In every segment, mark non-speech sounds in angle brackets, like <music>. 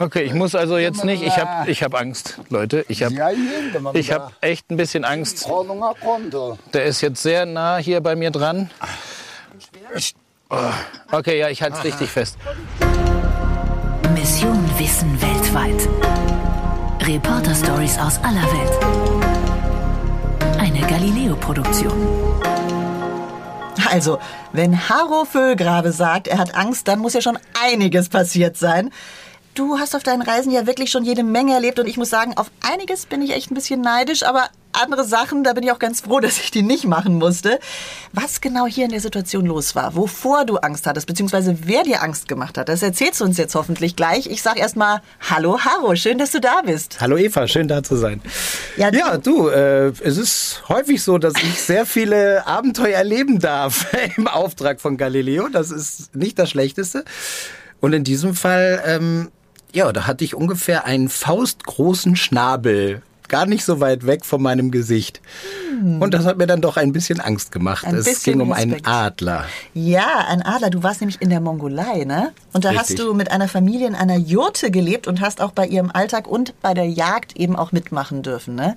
Okay, ich muss also jetzt nicht. Ich habe ich hab Angst, Leute. Ich habe ich hab echt ein bisschen Angst. Der ist jetzt sehr nah hier bei mir dran. Oh, Okay, ja, ich halte es richtig fest. Mission Wissen weltweit. Reporter-Stories aus aller Welt. Eine Galileo-Produktion. Also, wenn Haro Vöhlgrabe sagt, er hat Angst, dann muss ja schon einiges passiert sein. Du hast auf deinen Reisen ja wirklich schon jede Menge erlebt und ich muss sagen, auf einiges bin ich echt ein bisschen neidisch, aber andere Sachen, da bin ich auch ganz froh, <laughs> dass ich die nicht machen musste. Was genau hier in der Situation los war, wovor du Angst hattest, beziehungsweise wer dir Angst gemacht hat, das erzählst du uns jetzt hoffentlich gleich. Ich sag erst mal Hallo Haro, schön, dass du da bist. Hallo Eva, schön da zu sein. Ja, du- Ja, du, äh, es ist häufig so, dass ich sehr viele Abenteuer erleben darf <laughs> im Auftrag von Galileo. Das ist nicht das Schlechteste. Und in diesem Fall, ähm, ja, da hatte ich ungefähr einen faustgroßen Schnabel. Gar nicht so weit weg von meinem Gesicht. Und das hat mir dann doch ein bisschen Angst gemacht. Hm. Ein es ging um einen Respekt. Adler. Ja, ein Adler. Du warst nämlich in der Mongolei, ne? Und da hast Richtig. du mit einer Familie in einer Jurte gelebt und hast auch bei ihrem Alltag und bei der Jagd eben auch mitmachen dürfen, ne?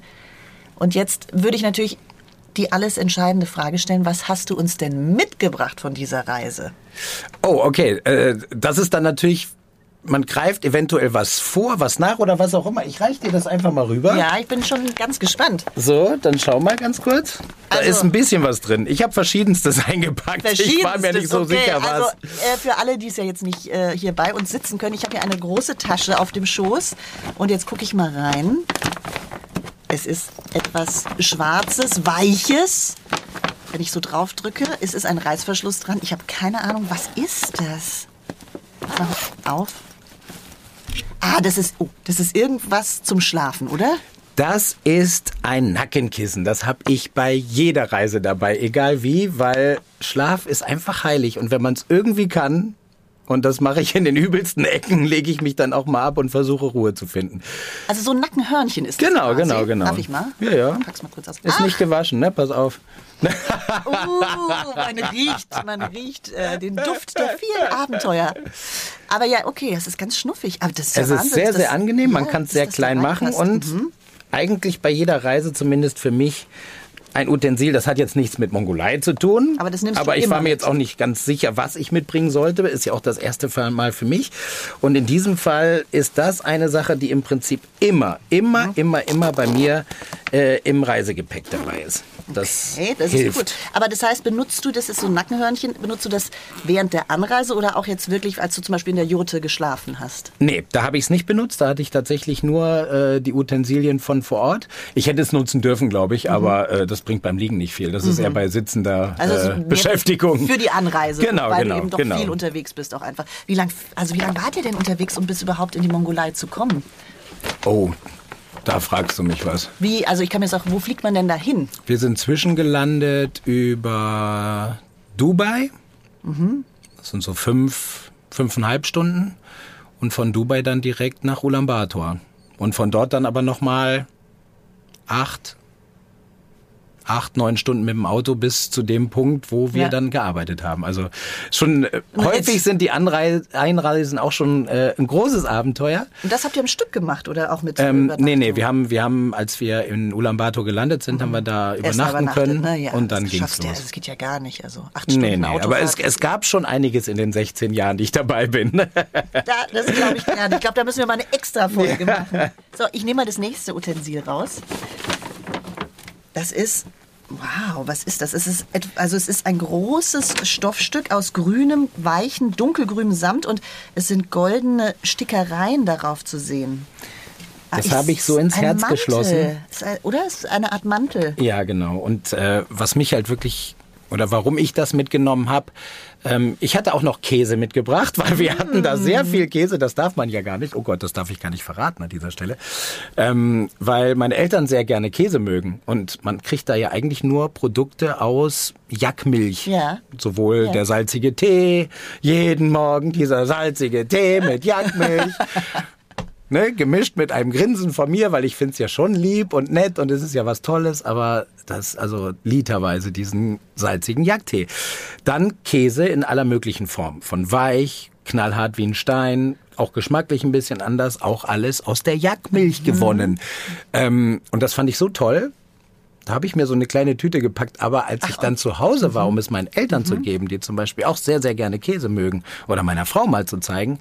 Und jetzt würde ich natürlich die alles entscheidende Frage stellen, was hast du uns denn mitgebracht von dieser Reise? Oh, okay. Äh, das ist dann natürlich, man greift eventuell was vor, was nach oder was auch immer. Ich reich dir das einfach mal rüber. Ja, ich bin schon ganz gespannt. So, dann schau mal ganz kurz. Da Also- ist ein bisschen was drin. Ich habe verschiedenstes <laughs> eingepackt. Ich war mir nicht so okay. sicher, was. Also äh, für alle, die es ja jetzt nicht äh, hier bei uns sitzen können, ich habe hier eine große Tasche auf dem Schoß und jetzt gucke ich mal rein. Es ist etwas Schwarzes, Weiches. Wenn ich so drauf drücke, es ist ein Reißverschluss dran. Ich habe keine Ahnung, was ist das? Mach auf. Ah, das ist, oh, das ist irgendwas zum Schlafen, oder? Das ist ein Nackenkissen. Das habe ich bei jeder Reise dabei, egal wie, weil Schlaf ist einfach heilig. Und wenn man es irgendwie kann, und das mache ich in den übelsten Ecken, <laughs> lege ich mich dann auch mal ab und versuche Ruhe zu finden. Also so ein Nackenhörnchen ist das Genau, genau, genau. Darf ich mal? Ja, ja. Pack's mal kurz aus. Ist Ah, nicht gewaschen, ne? Pass auf. Uh, man riecht, man riecht äh, den Duft der vielen Abenteuer. Aber ja, okay, es ist ganz schnuffig. Aber das ist ja Es ist Wahnsinn. sehr, dass sehr das- angenehm. Man ja, kann es sehr das klein machen und eigentlich bei jeder Reise, zumindest für mich, ein Utensil. Das hat jetzt nichts mit Mongolei zu tun. Aber das nimmst Aber du ich immer war mir jetzt auch nicht ganz sicher, was ich mitbringen sollte. Ist ja auch das erste Mal für mich. Und in diesem Fall ist das eine Sache, die im Prinzip immer, immer, Mhm. immer, immer bei mir äh, im Reisegepäck dabei ist. Das Okay, das hilft. ist gut. Aber das heißt, benutzt du, das ist so ein Nackenhörnchen, benutzt du das während der Anreise oder auch jetzt wirklich, als du zum Beispiel in der Jurte geschlafen hast? Nee, da habe ich es nicht benutzt. Da hatte ich tatsächlich nur äh, die Utensilien von vor Ort. Ich hätte es nutzen dürfen, glaube ich, aber äh, das bringt beim Liegen nicht viel. Das ist eher bei sitzender Mhm. Also so äh, Beschäftigung. Für die Anreise, Genau, weil genau, du eben doch genau. viel unterwegs bist auch einfach. Wie lang, also wie lange wart ihr denn unterwegs, um bis überhaupt in die Mongolei zu kommen? Oh, da fragst du mich was. Wie, also ich kann mir sagen, wo fliegt man denn da hin? Wir sind zwischengelandet über Dubai. Das sind so fünf, fünfeinhalb Stunden. Und von Dubai dann direkt nach Ulaanbaatar. Und von dort dann aber nochmal acht, acht, neun Stunden mit dem Auto bis zu dem Punkt, wo wir Ja. dann gearbeitet haben. Also schon äh, häufig sind die Anrei Einreisen auch schon äh, ein großes Abenteuer. Und das habt ihr am Stück gemacht oder auch mit Ähm, nee, nee, wir haben, wir haben, als wir in Ulaanbaatar gelandet sind, haben wir da übernachten übernachtet, können ne? ja, und dann ging's ja, los. Das geht ja gar nicht. Also acht Stunden Nee, nee, aber es, Autofahrt. es gab schon einiges in den 16 Jahren, die ich dabei bin. <laughs> Da, das glaube ich gerne. Ich glaube, da müssen wir mal eine extra Folge machen. So, ich nehme mal das nächste Utensil raus. Das ist. Wow, was ist das? Es ist, also es ist ein großes Stoffstück aus grünem, weichen, dunkelgrünem Samt und es sind goldene Stickereien darauf zu sehen. Ah, Das habe ich so ins Herz Mantel. geschlossen. Ist ein, oder? Es ist eine Art Mantel. Ja, genau. Und äh, was mich halt wirklich, oder warum ich das mitgenommen habe, ähm, ich hatte auch noch Käse mitgebracht, <laughs> weil wir hatten da sehr viel Käse, das darf man ja gar nicht. Oh Gott, das darf ich gar nicht verraten an dieser Stelle. Ähm, weil meine Eltern sehr gerne Käse mögen. Und man kriegt da ja eigentlich nur Produkte aus Jackmilch. Ja. Sowohl Ja. der salzige Tee, jeden Morgen dieser salzige Tee mit <laughs> Jackmilch. Ne, gemischt mit einem Grinsen von mir, weil ich find's ja schon lieb und nett und es ist ja was Tolles, aber das, also literweise diesen salzigen Jagdtee. Dann Käse in aller möglichen Form. Von weich, knallhart wie ein Stein, auch geschmacklich ein bisschen anders, auch alles aus der Jagdmilch gewonnen. Ähm, und das fand ich so toll. Da habe ich mir so eine kleine Tüte gepackt, aber als ich dann zu Hause war, um es meinen Eltern zu geben, die zum Beispiel auch sehr, sehr gerne Käse mögen, oder meiner Frau mal zu zeigen,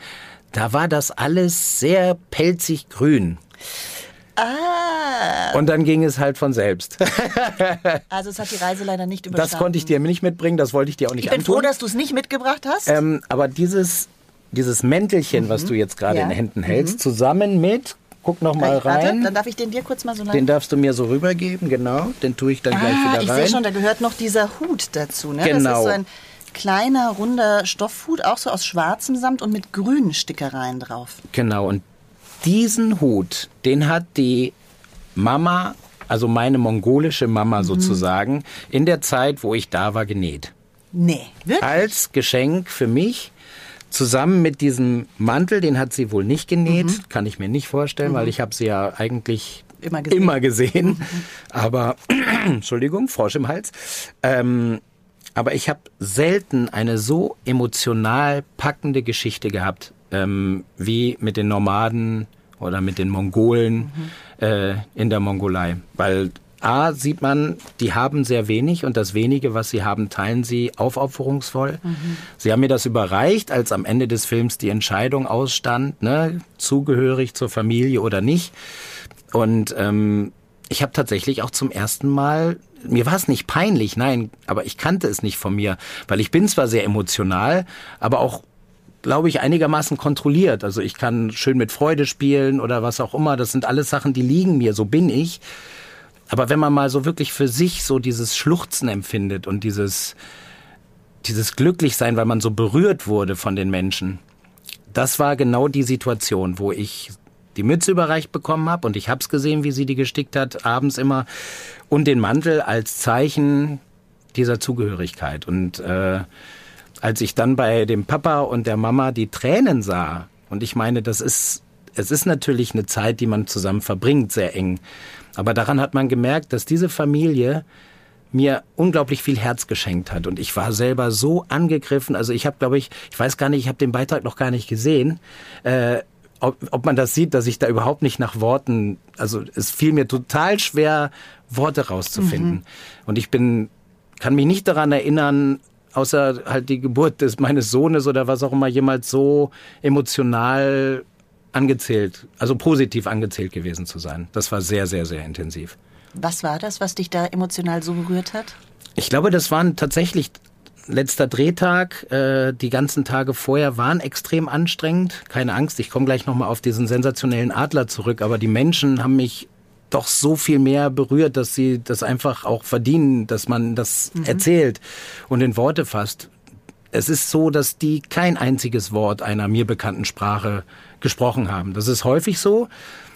da war das alles sehr pelzig grün. Ah, Und dann ging es halt von selbst. <laughs> also es hat die Reise leider nicht überstanden. Das konnte ich dir nicht mitbringen, das wollte ich dir auch nicht Ich bin antun. froh, dass du es nicht mitgebracht hast. Ähm, aber dieses, dieses Mäntelchen, was du jetzt gerade Ja. in den Händen hältst, zusammen mit, guck noch mal Warte, Warte, rein, dann darf ich den dir kurz mal so lange... den darfst du mir so rübergeben, genau, den tue ich dann gleich ah, wieder ich rein. sehe schon, da gehört noch dieser Hut dazu. Ne? Das Genau. ist so ein kleiner, runder Stoffhut, auch so aus schwarzem Samt und mit grünen Stickereien drauf. Genau, und diesen Hut, den hat die Mama, also meine mongolische Mhm. Mama sozusagen, in der Zeit, wo ich da war, genäht. Nee, wirklich? Als Geschenk für mich. Zusammen mit diesem Mantel, den hat sie wohl nicht genäht, kann ich mir nicht vorstellen, weil ich habe sie ja eigentlich Mhm. Immer gesehen. Mhm. immer gesehen. <laughs> Aber, <clears throat> Entschuldigung, Frosch im Hals. Ähm, aber ich habe selten eine so emotional packende Geschichte gehabt, ähm, wie mit den Nomaden oder mit den Mongolen äh, in der Mongolei. Weil A sieht man, die haben sehr wenig und das wenige, was sie haben, teilen sie aufopferungsvoll. Sie haben mir das überreicht, als am Ende des Films die Entscheidung ausstand, ne, zugehörig zur Familie oder nicht. Und ähm, ich habe tatsächlich auch zum ersten Mal, mir war es nicht peinlich, nein, aber ich kannte es nicht von mir, weil ich bin zwar sehr emotional, aber auch glaube ich, einigermaßen kontrolliert. Also ich kann schön mit Freude spielen oder was auch immer. Das sind alles Sachen, die liegen mir, so bin ich. Aber wenn man mal so wirklich für sich so dieses Schluchzen empfindet und dieses, dieses Glücklichsein, weil man so berührt wurde von den Menschen, das war genau die Situation, wo ich die Mütze überreicht bekommen habe und ich hab's gesehen, wie sie die gestickt hat, abends immer, und den Mantel als Zeichen dieser Zugehörigkeit. Und äh, als ich dann bei dem Papa und der Mama die Tränen sah, und ich meine, das ist, es ist natürlich eine Zeit, die man zusammen verbringt, sehr eng. Aber daran hat man gemerkt, dass diese Familie mir unglaublich viel Herz geschenkt hat. Und ich war selber so angegriffen. Also ich habe, glaube ich, ich weiß gar nicht, ich habe den Beitrag noch gar nicht gesehen. Äh, ob, ob man das sieht, dass ich da überhaupt nicht nach Worten, also es fiel mir total schwer, Worte rauszufinden. Und ich bin, kann mich nicht daran erinnern, außer halt die Geburt des meines Sohnes oder was auch immer jemals so emotional angezählt, also positiv angezählt gewesen zu sein. Das war sehr, sehr, sehr intensiv. Was war das, was dich da emotional so berührt hat? Ich glaube, das waren tatsächlich letzter Drehtag. Äh, die ganzen Tage vorher waren extrem anstrengend. Keine Angst, ich komme gleich nochmal auf diesen sensationellen Adler zurück. Aber die Menschen haben mich doch so viel mehr berührt, dass sie das einfach auch verdienen, dass man das erzählt und in Worte fasst. Es ist so, dass die kein einziges Wort einer mir bekannten Sprache gesprochen haben. Das ist häufig so,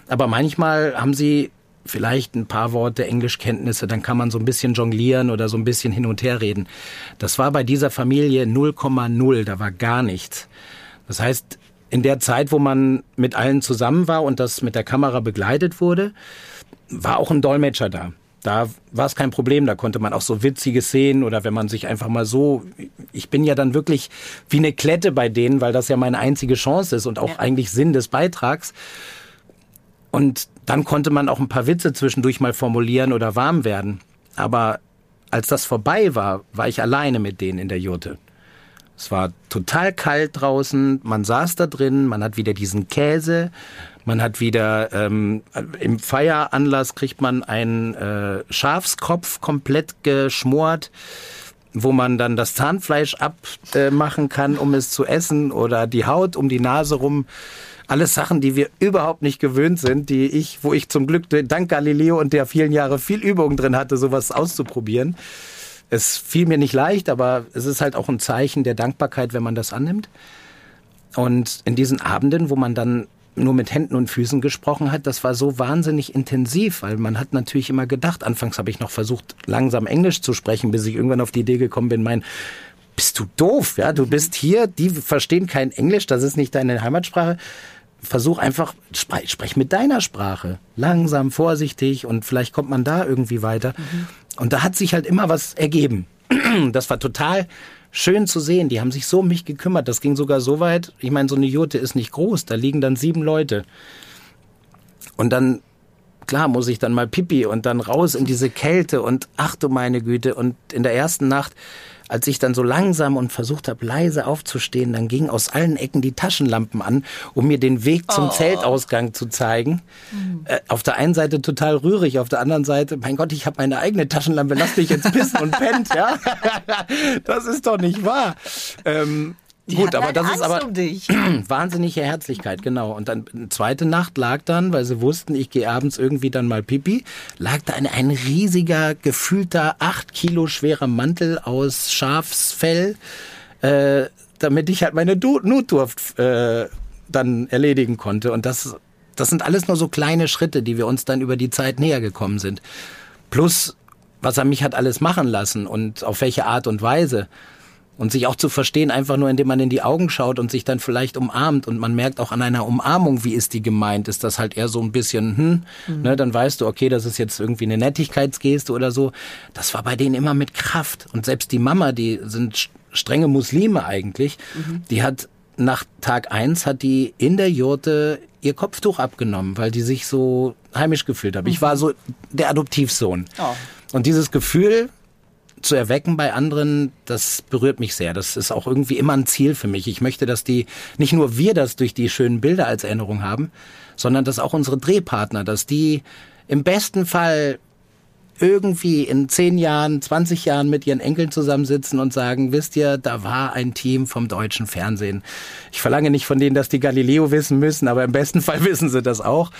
aber manchmal haben sie vielleicht ein paar Worte Englischkenntnisse, dann kann man so ein bisschen jonglieren oder so ein bisschen hin und her reden. Das war bei dieser Familie 0,0, da war gar nichts. Das heißt, in der Zeit, wo man mit allen zusammen war und das mit der Kamera begleitet wurde, war auch ein Dolmetscher da. Da war es kein Problem, da konnte man auch so witzige Szenen oder wenn man sich einfach mal so, ich bin ja dann wirklich wie eine Klette bei denen, weil das ja meine einzige Chance ist und auch Ja. eigentlich Sinn des Beitrags. Und dann konnte man auch ein paar Witze zwischendurch mal formulieren oder warm werden. Aber als das vorbei war, war ich alleine mit denen in der Jurte. Es war total kalt draußen, man saß da drin, man hat wieder diesen Käse, man hat wieder ähm, im Feieranlass kriegt man einen äh, Schafskopf komplett geschmort, wo man dann das Zahnfleisch abmachen äh, kann, um es zu essen oder die Haut um die Nase rum. Alles Sachen, die wir überhaupt nicht gewöhnt sind, die ich, wo ich zum Glück dank Galileo und der vielen Jahre viel Übung drin hatte, sowas auszuprobieren. Es fiel mir nicht leicht, aber es ist halt auch ein Zeichen der Dankbarkeit, wenn man das annimmt. Und in diesen Abenden, wo man dann nur mit Händen und Füßen gesprochen hat, das war so wahnsinnig intensiv, weil man hat natürlich immer gedacht, anfangs habe ich noch versucht, langsam Englisch zu sprechen, bis ich irgendwann auf die Idee gekommen bin, mein, bist du doof, ja, du bist hier, die verstehen kein Englisch, das ist nicht deine Heimatsprache. Versuch einfach, sprech, sprech mit deiner Sprache. Langsam, vorsichtig und vielleicht kommt man da irgendwie weiter. Und da hat sich halt immer was ergeben. <clears throat> Das war total schön zu sehen. Die haben sich so um mich gekümmert. Das ging sogar so weit. Ich meine, so eine Jurte ist nicht groß. Da liegen dann sieben Leute. Und dann, klar, muss ich dann mal pipi und dann raus in diese Kälte und ach du meine Güte. Und in der ersten Nacht als ich dann so langsam und versucht habe, leise aufzustehen, dann gingen aus allen Ecken die Taschenlampen an, um mir den Weg zum oh. Zeltausgang zu zeigen. Mhm. Äh, auf der einen Seite total rührig, auf der anderen Seite, mein Gott, ich habe meine eigene Taschenlampe, lass mich jetzt pissen und <laughs> pennt, ja? das ist doch nicht wahr. Ähm, die Gut, aber das ist aber um <clears throat> wahnsinnige Herzlichkeit, genau. Und dann zweite Nacht lag dann, weil sie wussten, ich gehe abends irgendwie dann mal pipi, lag da ein, ein riesiger, gefühlter, acht Kilo schwerer Mantel aus Schafsfell, äh, damit ich halt meine du Notdurft äh, dann erledigen konnte. Und das, das sind alles nur so kleine Schritte, die wir uns dann über die Zeit näher gekommen sind. Plus, was er mich hat alles machen lassen und auf welche Art und Weise. Und sich auch zu verstehen, einfach nur indem man in die Augen schaut und sich dann vielleicht umarmt und man merkt auch an einer Umarmung, wie ist die gemeint? Ist das halt eher so ein bisschen, hm, mhm. ne, dann weißt du, okay, das ist jetzt irgendwie eine Nettigkeitsgeste oder so. Das war bei denen immer mit Kraft. Und selbst die Mama, die sind strenge Muslime eigentlich, mhm. die hat nach Tag eins hat die in der Jurte ihr Kopftuch abgenommen, weil die sich so heimisch gefühlt haben. Mhm. Ich war so der Adoptivsohn. Oh. Und dieses Gefühl, zu erwecken bei anderen, das berührt mich sehr. Das ist auch irgendwie immer ein Ziel für mich. Ich möchte, dass die, nicht nur wir das durch die schönen Bilder als Erinnerung haben, sondern dass auch unsere Drehpartner, dass die im besten Fall irgendwie in zehn Jahren, 20 Jahren mit ihren Enkeln zusammensitzen und sagen, wisst ihr, da war ein Team vom deutschen Fernsehen. Ich verlange nicht von denen, dass die Galileo wissen müssen, aber im besten Fall <laughs> wissen sie das auch.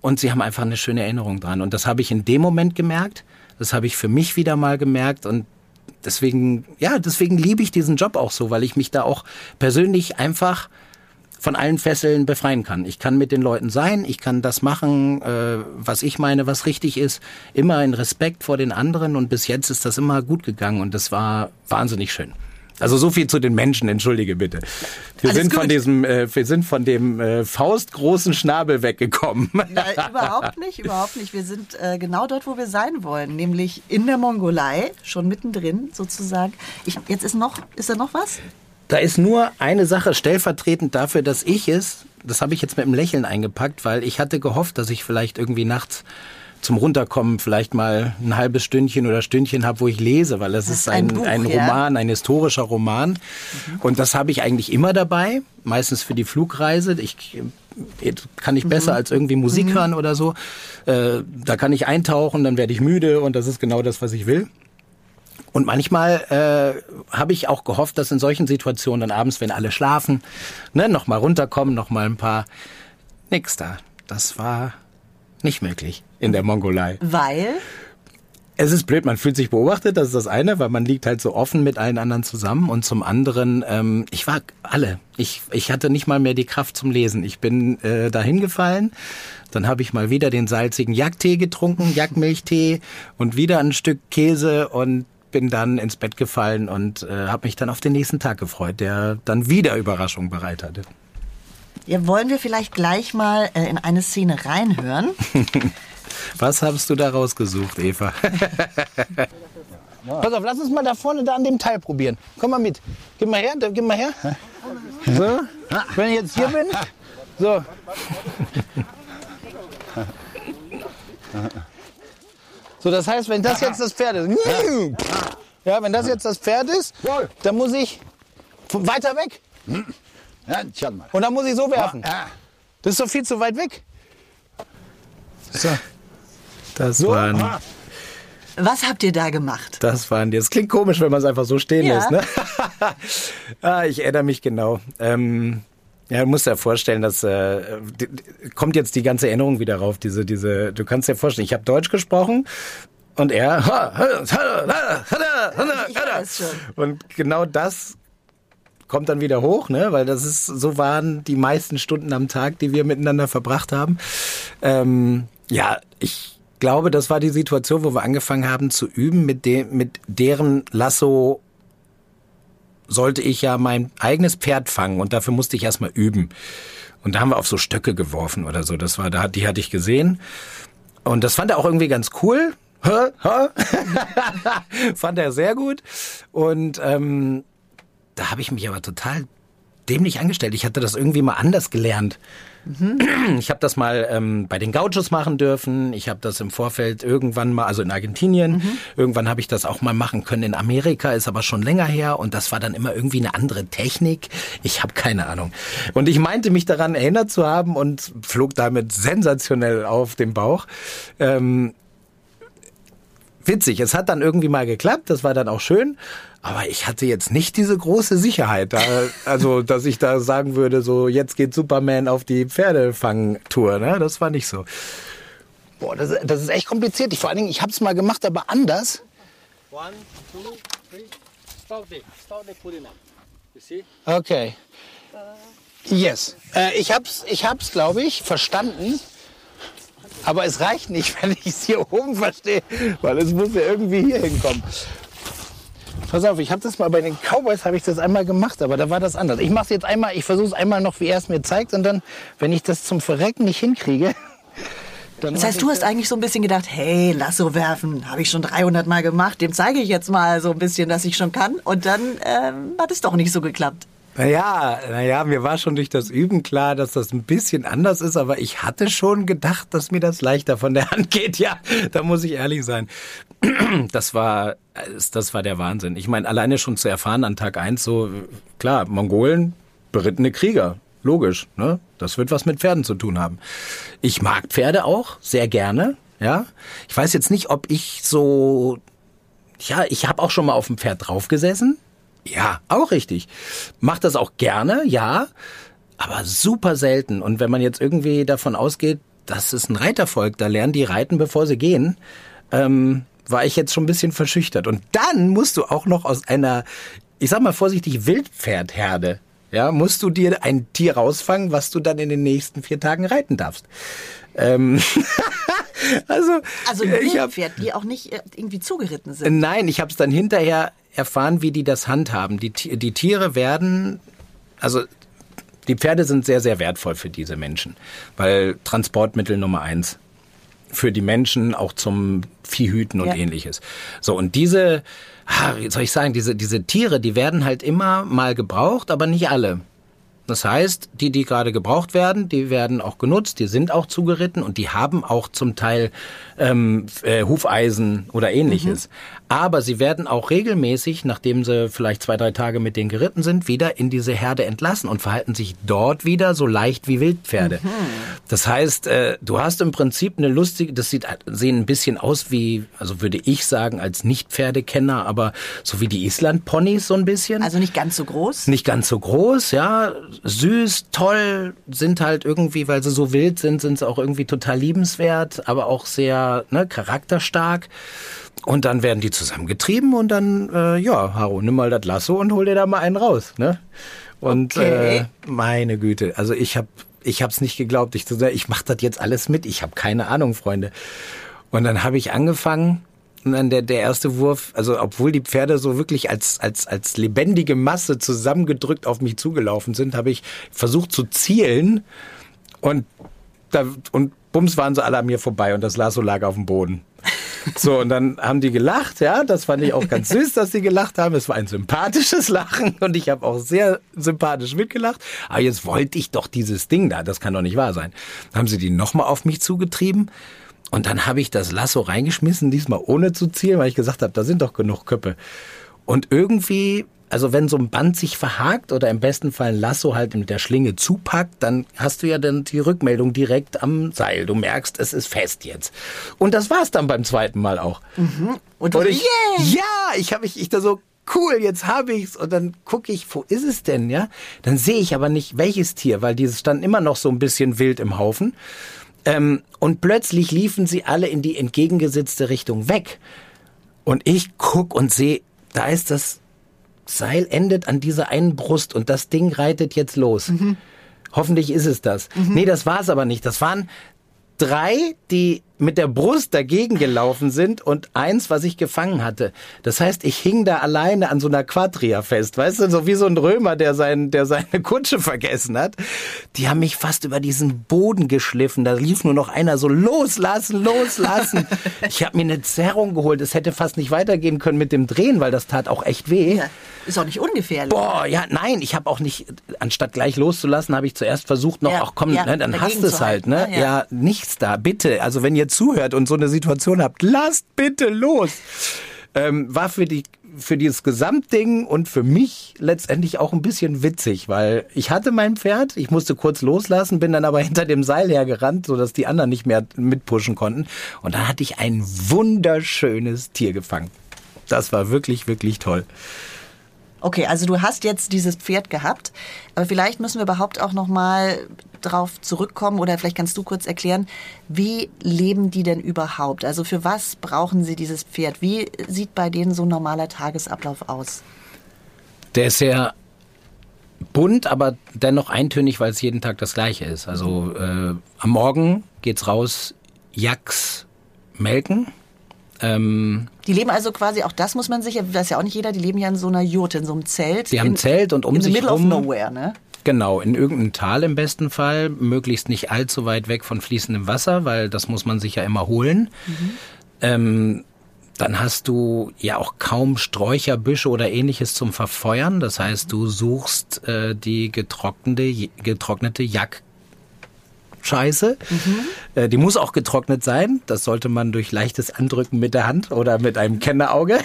Und sie haben einfach eine schöne Erinnerung dran. Und das habe ich in dem Moment gemerkt. Das habe ich für mich wieder mal gemerkt und deswegen, ja, deswegen liebe ich diesen Job auch so, weil ich mich da auch persönlich einfach von allen Fesseln befreien kann. Ich kann mit den Leuten sein, ich kann das machen, äh, was ich meine, was richtig ist, immer in Respekt vor den anderen und bis jetzt ist das immer gut gegangen und das war wahnsinnig schön. Also so viel zu den Menschen, entschuldige bitte. Wir Alles sind gut. von diesem, äh, wir sind von dem äh, faustgroßen Schnabel weggekommen. Ja, überhaupt nicht, überhaupt nicht. Wir sind äh, genau dort, wo wir sein wollen, nämlich in der Mongolei, schon mittendrin sozusagen. Ich, jetzt ist noch, ist da noch was? Da ist nur eine Sache stellvertretend dafür, dass ich es, das habe ich jetzt mit einem Lächeln eingepackt, weil ich hatte gehofft, dass ich vielleicht irgendwie nachts zum Runterkommen vielleicht mal ein halbes Stündchen oder Stündchen habe, wo ich lese, weil das, das ist ein, ein, Buch, ein Roman, ja? ein historischer Roman. Mhm. Und das habe ich eigentlich immer dabei, meistens für die Flugreise. Ich äh, kann ich besser mhm. als irgendwie Musik mhm. hören oder so. Äh, da kann ich eintauchen, dann werde ich müde und das ist genau das, was ich will. Und manchmal äh, habe ich auch gehofft, dass in solchen Situationen dann abends, wenn alle schlafen, ne, noch mal runterkommen, noch mal ein paar. Nix da. Das war nicht möglich in der Mongolei. Weil? Es ist blöd, man fühlt sich beobachtet, das ist das eine, weil man liegt halt so offen mit allen anderen zusammen. Und zum anderen, ähm, ich war alle. Ich, ich hatte nicht mal mehr die Kraft zum Lesen. Ich bin äh, dahin gefallen. Dann habe ich mal wieder den salzigen Jagdtee getrunken, Jagdmilchtee und wieder ein Stück Käse und bin dann ins Bett gefallen und äh, habe mich dann auf den nächsten Tag gefreut, der dann wieder Überraschung bereit hatte. Ja, wollen wir vielleicht gleich mal äh, in eine Szene reinhören? <laughs> Was hast du da rausgesucht, Eva? Pass auf, lass uns mal da vorne da an dem Teil probieren. Komm mal mit. Gib mal her, gib mal her. So, wenn ich jetzt hier bin. So. So, das heißt, wenn das jetzt das Pferd ist. Ja, wenn das jetzt das Pferd ist, dann muss ich weiter weg. Und dann muss ich so werfen. Das ist doch viel zu weit weg. So. Das so. waren. Was habt ihr da gemacht? Das waren die. Es klingt komisch, wenn man es einfach so stehen ja. lässt. Ne? <laughs> ah, ich erinnere mich genau. Ähm, ja, du musst dir vorstellen, dass äh, kommt jetzt die ganze Erinnerung wieder rauf. Diese, diese. Du kannst dir vorstellen, ich habe Deutsch gesprochen und er. <laughs> Und genau das kommt dann wieder hoch, ne? Weil das ist so waren die meisten Stunden am Tag, die wir miteinander verbracht haben. Ähm, ja, ich glaube, das war die Situation, wo wir angefangen haben zu üben, mit dem, mit deren Lasso sollte ich ja mein eigenes Pferd fangen und dafür musste ich erstmal üben. Und da haben wir auf so Stöcke geworfen oder so. Das war, da, die hatte ich gesehen. Und das fand er auch irgendwie ganz cool. <laughs> fand er sehr gut. Und ähm, da habe ich mich aber total dämlich angestellt. Ich hatte das irgendwie mal anders gelernt. Ich habe das mal ähm, bei den Gauchos machen dürfen. Ich habe das im Vorfeld irgendwann mal, also in Argentinien, irgendwann habe ich das auch mal machen können in Amerika, ist aber schon länger her und das war dann immer irgendwie eine andere Technik. Ich habe keine Ahnung. Und ich meinte mich daran erinnert zu haben und flog damit sensationell auf den Bauch. Ähm, witzig. Es hat dann irgendwie mal geklappt, das war dann auch schön. Aber ich hatte jetzt nicht diese große Sicherheit, da, also dass ich da sagen würde, so jetzt geht Superman auf die Pferdefangtour. Ne? Das war nicht so. Boah, das, das ist echt kompliziert. Ich, vor allen Dingen, ich habe es mal gemacht, aber anders. One, two, three. Stop there. Stop there, put it up. You see? Okay. Yes. Äh, ich hab's, ich hab's, glaube ich, verstanden. Aber es reicht nicht, <laughs> wenn ich es hier oben verstehe, weil es muss ja irgendwie hier hinkommen. Pass auf, ich habe das mal bei den Cowboys habe ich das einmal gemacht, aber da war das anders. Ich mache es jetzt einmal, ich versuche es einmal noch, wie er es mir zeigt, und dann, wenn ich das zum Verrecken nicht hinkriege, <laughs> dann Das heißt, du hast eigentlich so ein bisschen gedacht, hey, Lasso werfen, habe ich schon 300 Mal gemacht, dem zeige ich jetzt mal so ein bisschen, dass ich schon kann. Und dann ähm, hat es doch nicht so geklappt. Naja, naja, mir war schon durch das Üben klar, dass das ein bisschen anders ist, aber ich hatte schon gedacht, dass mir das leichter von der Hand geht. Ja, da muss ich ehrlich sein. Das war, das war der Wahnsinn. Ich meine, alleine schon zu erfahren an Tag eins so, klar, Mongolen, berittene Krieger. Logisch, ne? Das wird was mit Pferden zu tun haben. Ich mag Pferde auch, sehr gerne, ja. Ich weiß jetzt nicht, ob ich so ja, ich habe auch schon mal auf dem Pferd draufgesessen. Ja, auch richtig. Mach das auch gerne, ja, aber super selten. Und wenn man jetzt irgendwie davon ausgeht, das ist ein Reitervolk, da lernen die reiten, bevor sie gehen, ähm, war ich jetzt schon ein bisschen verschüchtert. Und dann musst du auch noch aus einer, ich sag mal vorsichtig, Wildpferdherde, ja, musst du dir ein Tier rausfangen, was du dann in den nächsten vier Tagen reiten darfst. Ähm, <laughs> also, Also äh, ich hab, Wildpferd, die auch nicht äh, irgendwie zugeritten sind. Nein, ich habe es dann hinterher erfahren, wie die das handhaben. Die, die Tiere werden, also die Pferde sind sehr, sehr wertvoll für diese Menschen, weil Transportmittel Nummer eins für die Menschen, auch zum Viehhüten und Ja. ähnliches. So, und diese, ah, wie soll ich sagen, diese, diese Tiere, die werden halt immer mal gebraucht, aber nicht alle. Das heißt, die, die gerade gebraucht werden, die werden auch genutzt, die sind auch zugeritten und die haben auch zum Teil ähm, äh, Hufeisen oder ähnliches. Aber sie werden auch regelmäßig, nachdem sie vielleicht zwei, drei Tage mit denen geritten sind, wieder in diese Herde entlassen und verhalten sich dort wieder so leicht wie Wildpferde. Das heißt, äh, du hast im Prinzip eine lustige, das sieht sehen ein bisschen aus wie, also würde ich sagen, als Nicht-Pferdekenner, aber so wie die Island-Ponys so ein bisschen. Also nicht ganz so groß. Nicht ganz so groß, ja. Süß, toll, sind halt irgendwie, weil sie so wild sind, sind sie auch irgendwie total liebenswert, aber auch sehr ne, charakterstark. Und dann werden die zusammengetrieben und dann, äh, ja, Haro, nimm mal das Lasso und hol dir da mal einen raus, ne? Und Okay. äh, meine Güte, also ich hab, ich hab's nicht geglaubt. Ich, ich mach das jetzt alles mit. Ich habe keine Ahnung, Freunde. Und dann habe ich angefangen und dann der, der erste Wurf, also obwohl die Pferde so wirklich als, als, als lebendige Masse zusammengedrückt auf mich zugelaufen sind, habe ich versucht zu zielen und, da, und bums waren sie alle an mir vorbei und das Lasso lag auf dem Boden. So, und dann haben die gelacht, ja, das fand ich auch ganz <laughs> süß, dass sie gelacht haben. Es war ein sympathisches Lachen und ich habe auch sehr sympathisch mitgelacht. Aber jetzt wollte ich doch dieses Ding da, das kann doch nicht wahr sein. Dann haben sie die nochmal auf mich zugetrieben und dann habe ich das Lasso reingeschmissen, diesmal ohne zu zielen, weil ich gesagt habe, da sind doch genug Köpfe. Und irgendwie, also wenn so ein Band sich verhakt oder im besten Fall ein Lasso halt mit der Schlinge zupackt, dann hast du ja dann die Rückmeldung direkt am Seil. Du merkst, es ist fest jetzt. Und das war's dann beim zweiten Mal auch. Und, Und du- ich, ja, ich habe ich, ich da so cool, jetzt habe ich's und dann gucke ich, wo ist es denn, ja? Dann sehe ich aber nicht welches Tier, weil dieses stand immer noch so ein bisschen wild im Haufen. Ähm, und plötzlich liefen sie alle in die entgegengesetzte Richtung weg. Und ich guck und sehe, da ist das Seil endet an dieser einen Brust und das Ding reitet jetzt los. Hoffentlich ist es das. Nee, das war es aber nicht. Das waren drei, die mit der Brust dagegen gelaufen sind und eins, was ich gefangen hatte. Das heißt, ich hing da alleine an so einer Quadria fest, weißt du, so wie so ein Römer, der, sein, der seine <laughs> Kutsche vergessen hat. Die haben mich fast über diesen Boden geschliffen. Da lief nur noch einer so loslassen, loslassen. <laughs> ich habe mir eine Zerrung geholt. Es hätte fast nicht weitergehen können mit dem Drehen, weil das tat auch echt weh. Ja, ist auch nicht ungefährlich. Boah, ja, nein, ich habe auch nicht, anstatt gleich loszulassen, habe ich zuerst versucht noch, Ja, ach komm, ja, ne, dann hast du es halt, ne? Ja. Ja. nichts da, bitte. Also wenn ihr zuhört und so eine Situation habt, lasst bitte los. Ähm, war für die für dieses Gesamtding und für mich letztendlich auch ein bisschen witzig, weil ich hatte mein Pferd, ich musste kurz loslassen, bin dann aber <laughs> hinter dem Seil hergerannt, sodass die anderen nicht mehr mitpushen konnten. Und dann hatte ich ein wunderschönes Tier gefangen. Das war wirklich, wirklich toll. Okay, also du hast jetzt dieses Pferd gehabt, aber vielleicht müssen wir überhaupt auch noch mal drauf zurückkommen oder vielleicht kannst du kurz erklären, wie leben die denn überhaupt? Also für was brauchen sie dieses Pferd? Wie sieht bei denen so ein normaler Tagesablauf aus? Der ist sehr bunt, aber dennoch eintönig, weil es jeden Tag das gleiche ist. Also äh, am Morgen geht's raus, Jacks melken. Ähm, Die leben also quasi, auch das muss man sich, weiß ja auch nicht jeder, die leben ja in so einer Jurte, in so einem Zelt. Die haben in, ein Zelt und um in the sich middle rum- of nowhere, ne? Genau, in irgendeinem Tal im besten Fall, möglichst nicht allzu weit weg von fließendem Wasser, weil das muss man sich ja immer holen. Ähm, dann hast du ja auch kaum Sträucher, Büsche oder ähnliches zum Verfeuern. Das heißt, du suchst äh, die getrocknete, getrocknete Jack. Scheiße. Äh, die muss auch getrocknet sein. Das sollte man durch leichtes Andrücken mit der Hand oder mit einem Kennerauge.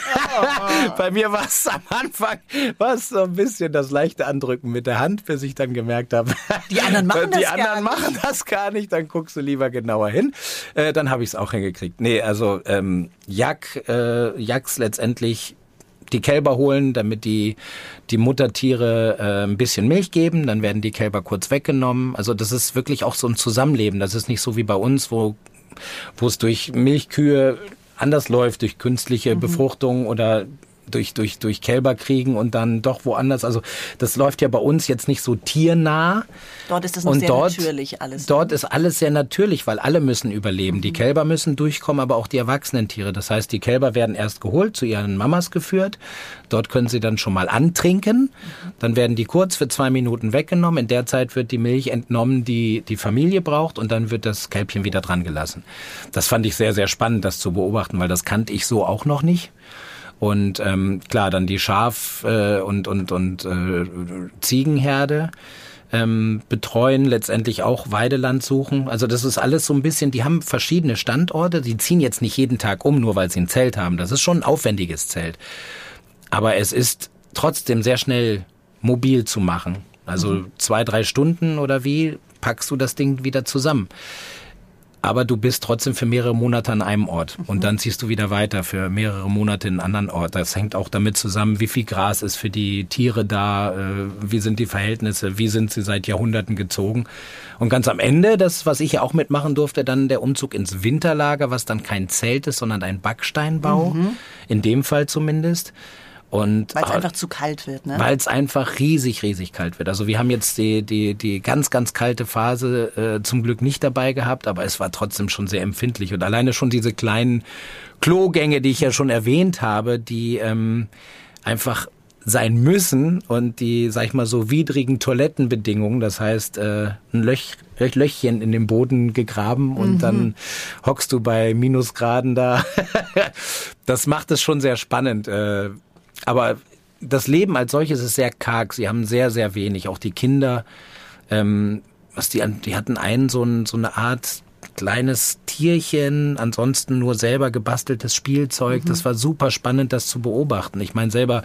<laughs> Bei mir war es am Anfang war's so ein bisschen das leichte Andrücken mit der Hand, bis ich dann gemerkt habe, <laughs> Die anderen machen <laughs> die das anderen gar nicht. machen das gar nicht. Dann guckst du lieber genauer hin. Äh, dann habe ich es auch hingekriegt. Nee, also ähm, Jack, äh, Jacks letztendlich die Kälber holen, damit die, die Muttertiere äh, ein bisschen Milch geben, dann werden die Kälber kurz weggenommen. Also das ist wirklich auch so ein Zusammenleben. Das ist nicht so wie bei uns, wo, wo es durch Milchkühe anders läuft, durch künstliche Befruchtung oder durch, durch, durch Kälber kriegen und dann doch woanders. Also das läuft ja bei uns jetzt nicht so tiernah. Dort ist es noch Und sehr dort, natürlich alles. Dort ist alles sehr natürlich, weil alle müssen überleben. Die Kälber müssen durchkommen, aber auch die erwachsenen Tiere. Das heißt, die Kälber werden erst geholt, zu ihren Mamas geführt. Dort können sie dann schon mal antrinken. Dann werden die kurz für zwei Minuten weggenommen. In der Zeit wird die Milch entnommen, die die Familie braucht. Und dann wird das Kälbchen wieder dran gelassen. Das fand ich sehr, sehr spannend, das zu beobachten, weil das kannte ich so auch noch nicht. Und ähm, klar, dann die Schaf- äh, und, und, und äh, Ziegenherde ähm, betreuen, letztendlich auch Weideland suchen. Also das ist alles so ein bisschen, die haben verschiedene Standorte, die ziehen jetzt nicht jeden Tag um, nur weil sie ein Zelt haben. Das ist schon ein aufwendiges Zelt. Aber es ist trotzdem sehr schnell mobil zu machen. Also zwei, drei Stunden oder wie packst du das Ding wieder zusammen. Aber du bist trotzdem für mehrere Monate an einem Ort. Und dann ziehst du wieder weiter für mehrere Monate in einen anderen Ort. Das hängt auch damit zusammen, wie viel Gras ist für die Tiere da, äh, wie sind die Verhältnisse, wie sind sie seit Jahrhunderten gezogen. Und ganz am Ende, das, was ich ja auch mitmachen durfte, dann der Umzug ins Winterlager, was dann kein Zelt ist, sondern ein Backsteinbau. In dem Fall zumindest. Und Weil es ah, einfach zu kalt wird, ne? weil es einfach riesig, riesig kalt wird. Also wir haben jetzt die, die, die ganz, ganz kalte Phase äh, zum Glück nicht dabei gehabt, aber es war trotzdem schon sehr empfindlich. Und alleine schon diese kleinen Klogänge, die ich ja schon erwähnt habe, die ähm, einfach sein müssen und die, sag ich mal, so widrigen Toilettenbedingungen, das heißt, äh, ein Löch, Löch, Löchchen in den Boden gegraben und dann hockst du bei Minusgraden da. <laughs> das macht es schon sehr spannend. Äh, aber das Leben als solches ist sehr karg. Sie haben sehr, sehr wenig. Auch die Kinder, ähm, was die, die hatten einen so, ein, so eine Art kleines Tierchen, ansonsten nur selber gebasteltes Spielzeug. Das war super spannend, das zu beobachten. Ich meine, selber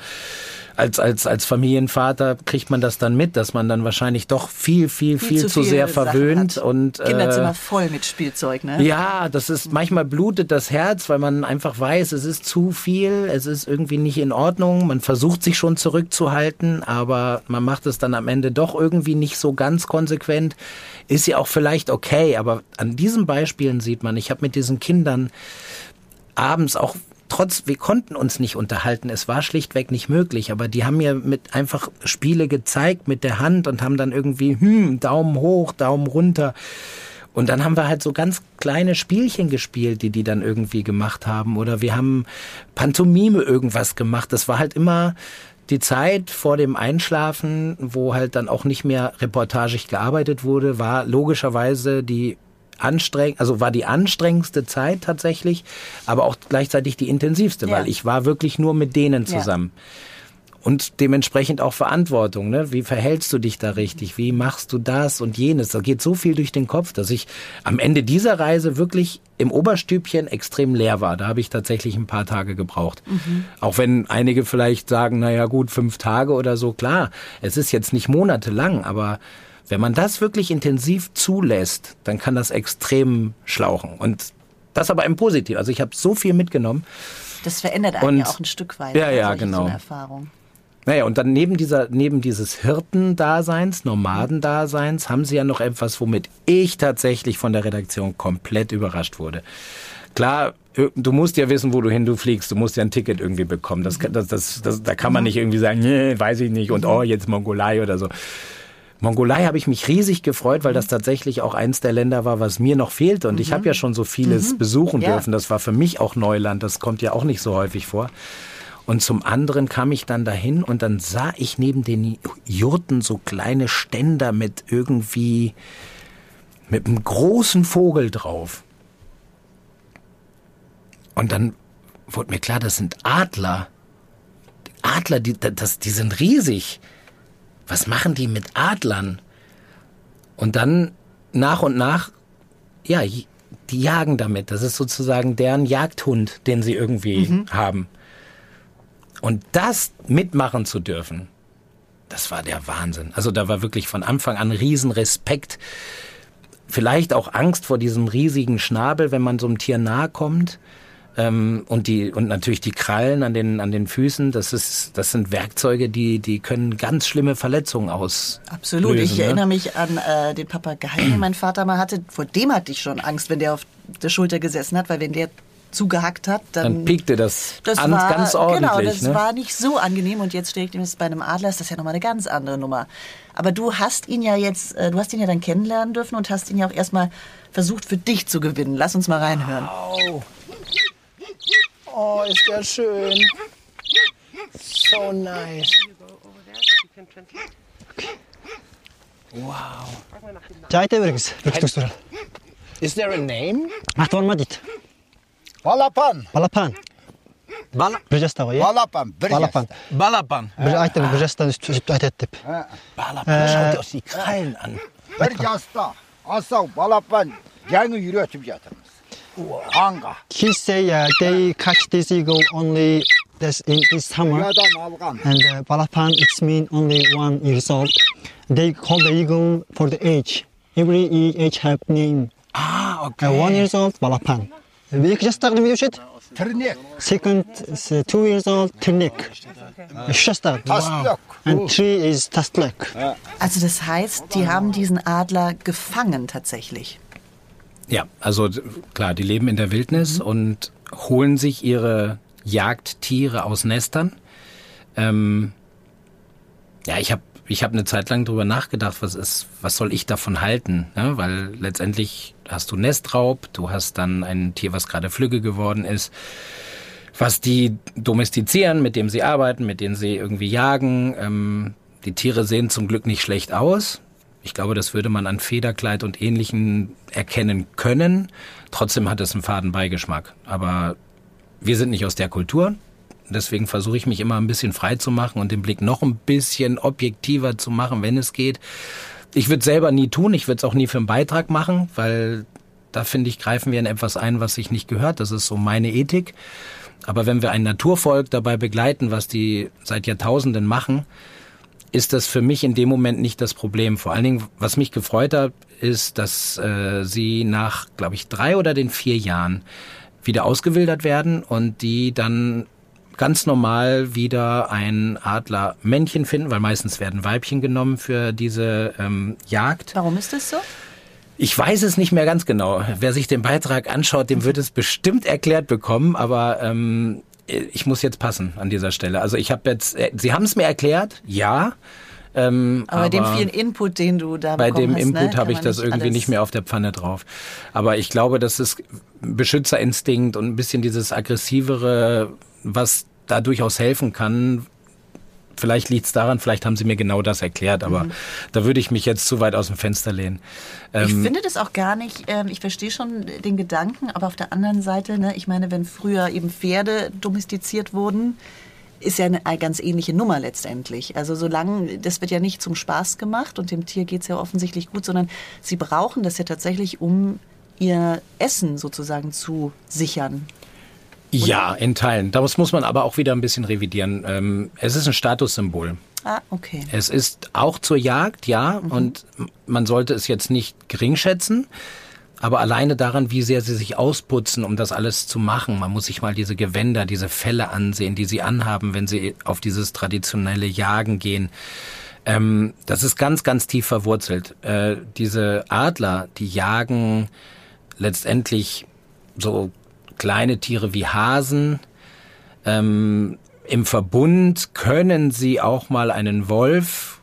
als, als, als Familienvater kriegt man das dann mit, dass man dann wahrscheinlich doch viel, viel, viel, zu, sehr viele Sachen verwöhnt und Kinderzimmer äh, voll mit Spielzeug, ne? ja, das ist manchmal blutet das Herz, weil man einfach weiß, es ist zu viel, es ist irgendwie nicht in Ordnung. Man versucht sich schon zurückzuhalten, aber man macht es dann am Ende doch irgendwie nicht so ganz konsequent. Ist ja auch vielleicht okay, aber an diesen Beispielen sieht man, ich habe mit diesen Kindern abends auch trotz, wir konnten uns nicht unterhalten, es war schlichtweg nicht möglich, aber die haben mir mit einfach Spiele gezeigt mit der Hand und haben dann irgendwie, hm, Daumen hoch, Daumen runter. Und dann haben wir halt so ganz kleine Spielchen gespielt, die die dann irgendwie gemacht haben. Oder wir haben Pantomime irgendwas gemacht. Das war halt immer die Zeit vor dem Einschlafen, wo halt dann auch nicht mehr reportagig gearbeitet wurde, war logischerweise die anstrengend, also war die anstrengendste Zeit tatsächlich, aber auch gleichzeitig die intensivste, Ja. weil ich war wirklich nur mit denen Ja. Und dementsprechend auch Verantwortung. Ne? Wie verhältst du dich da richtig? Wie machst du das und jenes? Da geht so viel durch den Kopf, dass ich am Ende dieser Reise wirklich im Oberstübchen extrem leer war. Da habe ich tatsächlich ein paar Tage gebraucht. Auch wenn einige vielleicht sagen, naja gut, fünf Tage oder so, klar, es ist jetzt nicht monatelang, aber wenn man das wirklich intensiv zulässt, dann kann das extrem schlauchen. Und das aber im Positiv. Also ich habe so viel mitgenommen. Das verändert einen Und- ja auch ein Stück weit. Ja, ne, ja, genau. So eine Erfahrung. Naja, und dann neben dieser, neben dieses Hirtendaseins, Nomadendaseins, haben sie ja noch etwas, womit ich tatsächlich von der Redaktion komplett überrascht wurde. Klar, du musst ja wissen, wo du hin du fliegst. Du musst ja ein Ticket irgendwie bekommen. Das, das, das, das, da kann man nicht irgendwie sagen, nee, weiß ich nicht und oh, jetzt Mongolei oder so. Mongolei habe ich mich riesig gefreut, weil das tatsächlich auch eins der Länder war, was mir noch fehlte. Und ich habe ja schon so vieles besuchen Ja. dürfen. Das war für mich auch Neuland. Das kommt ja auch nicht so häufig vor. Und zum anderen kam ich dann dahin und dann sah ich neben den Jurten so kleine Ständer mit irgendwie, mit einem großen Vogel drauf. Und dann wurde mir klar, das sind Adler. Adler, die, das, die sind riesig. Was machen die mit Adlern? Und dann nach und nach, ja, die jagen damit. Das ist sozusagen deren Jagdhund, den sie irgendwie haben. Und das mitmachen zu dürfen, das war der Wahnsinn. Also da war wirklich von Anfang an Riesenrespekt. Vielleicht auch Angst vor diesem riesigen Schnabel, wenn man so einem Tier nahe kommt. Ähm, und die und natürlich die Krallen an den an den Füßen, das ist das sind Werkzeuge, die die können ganz schlimme Verletzungen aus. Absolut. lösen, ich ne? erinnere mich an äh, den Papagei, den mein Vater mal hatte. Vor dem hatte ich schon Angst, wenn der auf der Schulter gesessen hat, weil wenn der zugehackt hat, dann, dann piekte das, das an, war, ganz ordentlich. Genau, das ne? war nicht so angenehm und jetzt steckt ihm das bei einem Adler, ist das ja nochmal eine ganz andere Nummer. Aber du hast ihn ja jetzt, äh, du hast ihn ja dann kennenlernen dürfen und hast ihn ja auch erstmal versucht für dich zu gewinnen. Lass uns mal reinhören. Wow. Oh, ist der schön. So nice. Wow. Is there a name? Achtung, Madit. Balapan. Balapan. Bala Brijesta var ya. Balapan, Brijesta. Balapan. Balapan. Brijesta, Brijesta üstü ayet ettip. Balapan, schaut aus die Krallen an. Brijesta, Asau, Balapan, yani yürütüp yatırmış. Hanga. He say uh, they catch this eagle only this in this summer. And uh, Balapan it's mean only one years old. They call the eagle for the age. Every e- age have name. Ah, okay. Uh, one years old Balapan. Will you just start with it? Ternik. Second is uh, two years old, Ternik. Shastak. Wow. And three is Tastlak. Also das heißt, die haben diesen Adler gefangen tatsächlich. Ja, also klar, die leben in der Wildnis mhm. und holen sich ihre Jagdtiere aus Nestern. Ähm, ja, ich habe ich hab eine Zeit lang darüber nachgedacht, was, ist, was soll ich davon halten, ne? weil letztendlich hast du Nestraub, du hast dann ein Tier, was gerade flügge geworden ist, was die domestizieren, mit dem sie arbeiten, mit denen sie irgendwie jagen. Ähm, die Tiere sehen zum Glück nicht schlecht aus. Ich glaube, das würde man an Federkleid und Ähnlichen erkennen können. Trotzdem hat es einen faden Beigeschmack. Aber wir sind nicht aus der Kultur. Deswegen versuche ich mich immer ein bisschen frei zu machen und den Blick noch ein bisschen objektiver zu machen, wenn es geht. Ich würde selber nie tun, ich würde es auch nie für einen Beitrag machen, weil da finde ich, greifen wir in etwas ein, was sich nicht gehört. Das ist so meine Ethik. Aber wenn wir ein Naturvolk dabei begleiten, was die seit Jahrtausenden machen, ist das für mich in dem Moment nicht das Problem. Vor allen Dingen, was mich gefreut hat, ist, dass äh, sie nach, glaube ich, drei oder den vier Jahren wieder ausgewildert werden und die dann ganz normal wieder ein Adlermännchen finden, weil meistens werden Weibchen genommen für diese ähm, Jagd. Warum ist das so? Ich weiß es nicht mehr ganz genau. Wer sich den Beitrag anschaut, dem wird es <laughs> bestimmt erklärt bekommen, aber ähm, ich muss jetzt passen an dieser Stelle. Also ich habe jetzt, äh, Sie haben es mir erklärt, ja. Ähm, Aber bei dem vielen Input, den du da bei dem hast, Input ne, habe ich das nicht irgendwie nicht mehr auf der Pfanne drauf. Aber ich glaube, das ist Beschützerinstinkt und ein bisschen dieses aggressivere, was da durchaus helfen kann. Vielleicht liegt es daran, vielleicht haben sie mir genau das erklärt, aber Mhm. da würde ich mich jetzt zu weit aus dem Fenster lehnen. Ich Ähm, finde das auch gar nicht, ähm, ich verstehe schon den Gedanken, aber auf der anderen Seite, ne, ich meine, wenn früher eben Pferde domestiziert wurden, ist ja eine ganz ähnliche Nummer letztendlich. Also solange, das wird ja nicht zum Spaß gemacht und dem Tier geht's ja offensichtlich gut, sondern sie brauchen das ja tatsächlich, um ihr Essen sozusagen zu sichern. Ja, in Teilen. Das muss man aber auch wieder ein bisschen revidieren. Ähm, es ist ein Statussymbol. Ah, okay. Es ist auch zur Jagd, ja, und man sollte es jetzt nicht gering schätzen. Aber alleine daran, wie sehr sie sich ausputzen, um das alles zu machen. Man muss sich mal diese Gewänder, diese Felle ansehen, die sie anhaben, wenn sie auf dieses traditionelle Jagen gehen. Ähm, das ist ganz, ganz tief verwurzelt. Äh, diese Adler, die jagen letztendlich so kleine Tiere wie Hasen, ähm, Im Verbund können sie auch mal einen Wolf,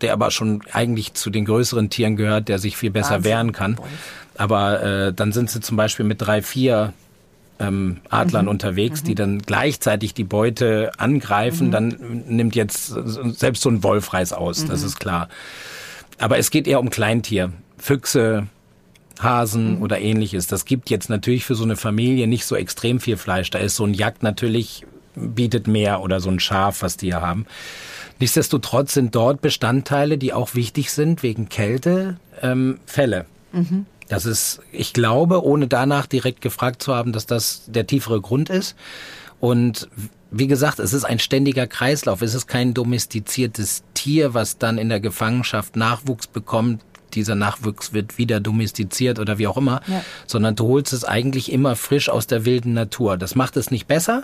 der aber schon eigentlich zu den größeren Tieren gehört, der sich viel besser Wahnsinn, wehren kann. Aber äh, dann sind sie zum Beispiel mit drei, vier ähm, Adlern unterwegs, die dann gleichzeitig die Beute angreifen. Dann nimmt jetzt selbst so ein Wolf Reiß aus, das ist klar. Aber es geht eher um Kleintier. Füchse, Hasen oder ähnliches. Das gibt jetzt natürlich für so eine Familie nicht so extrem viel Fleisch. Da ist so ein Jagd natürlich bietet mehr oder so ein Schaf, was die hier haben. Nichtsdestotrotz sind dort Bestandteile, die auch wichtig sind wegen Kälte, ähm, Felle. Das ist, ich glaube, ohne danach direkt gefragt zu haben, dass das der tiefere Grund ist. Und wie gesagt, es ist ein ständiger Kreislauf. Es ist kein domestiziertes Tier, was dann in der Gefangenschaft Nachwuchs bekommt. Dieser Nachwuchs wird wieder domestiziert oder wie auch immer, Ja. sondern du holst es eigentlich immer frisch aus der wilden Natur. Das macht es nicht besser.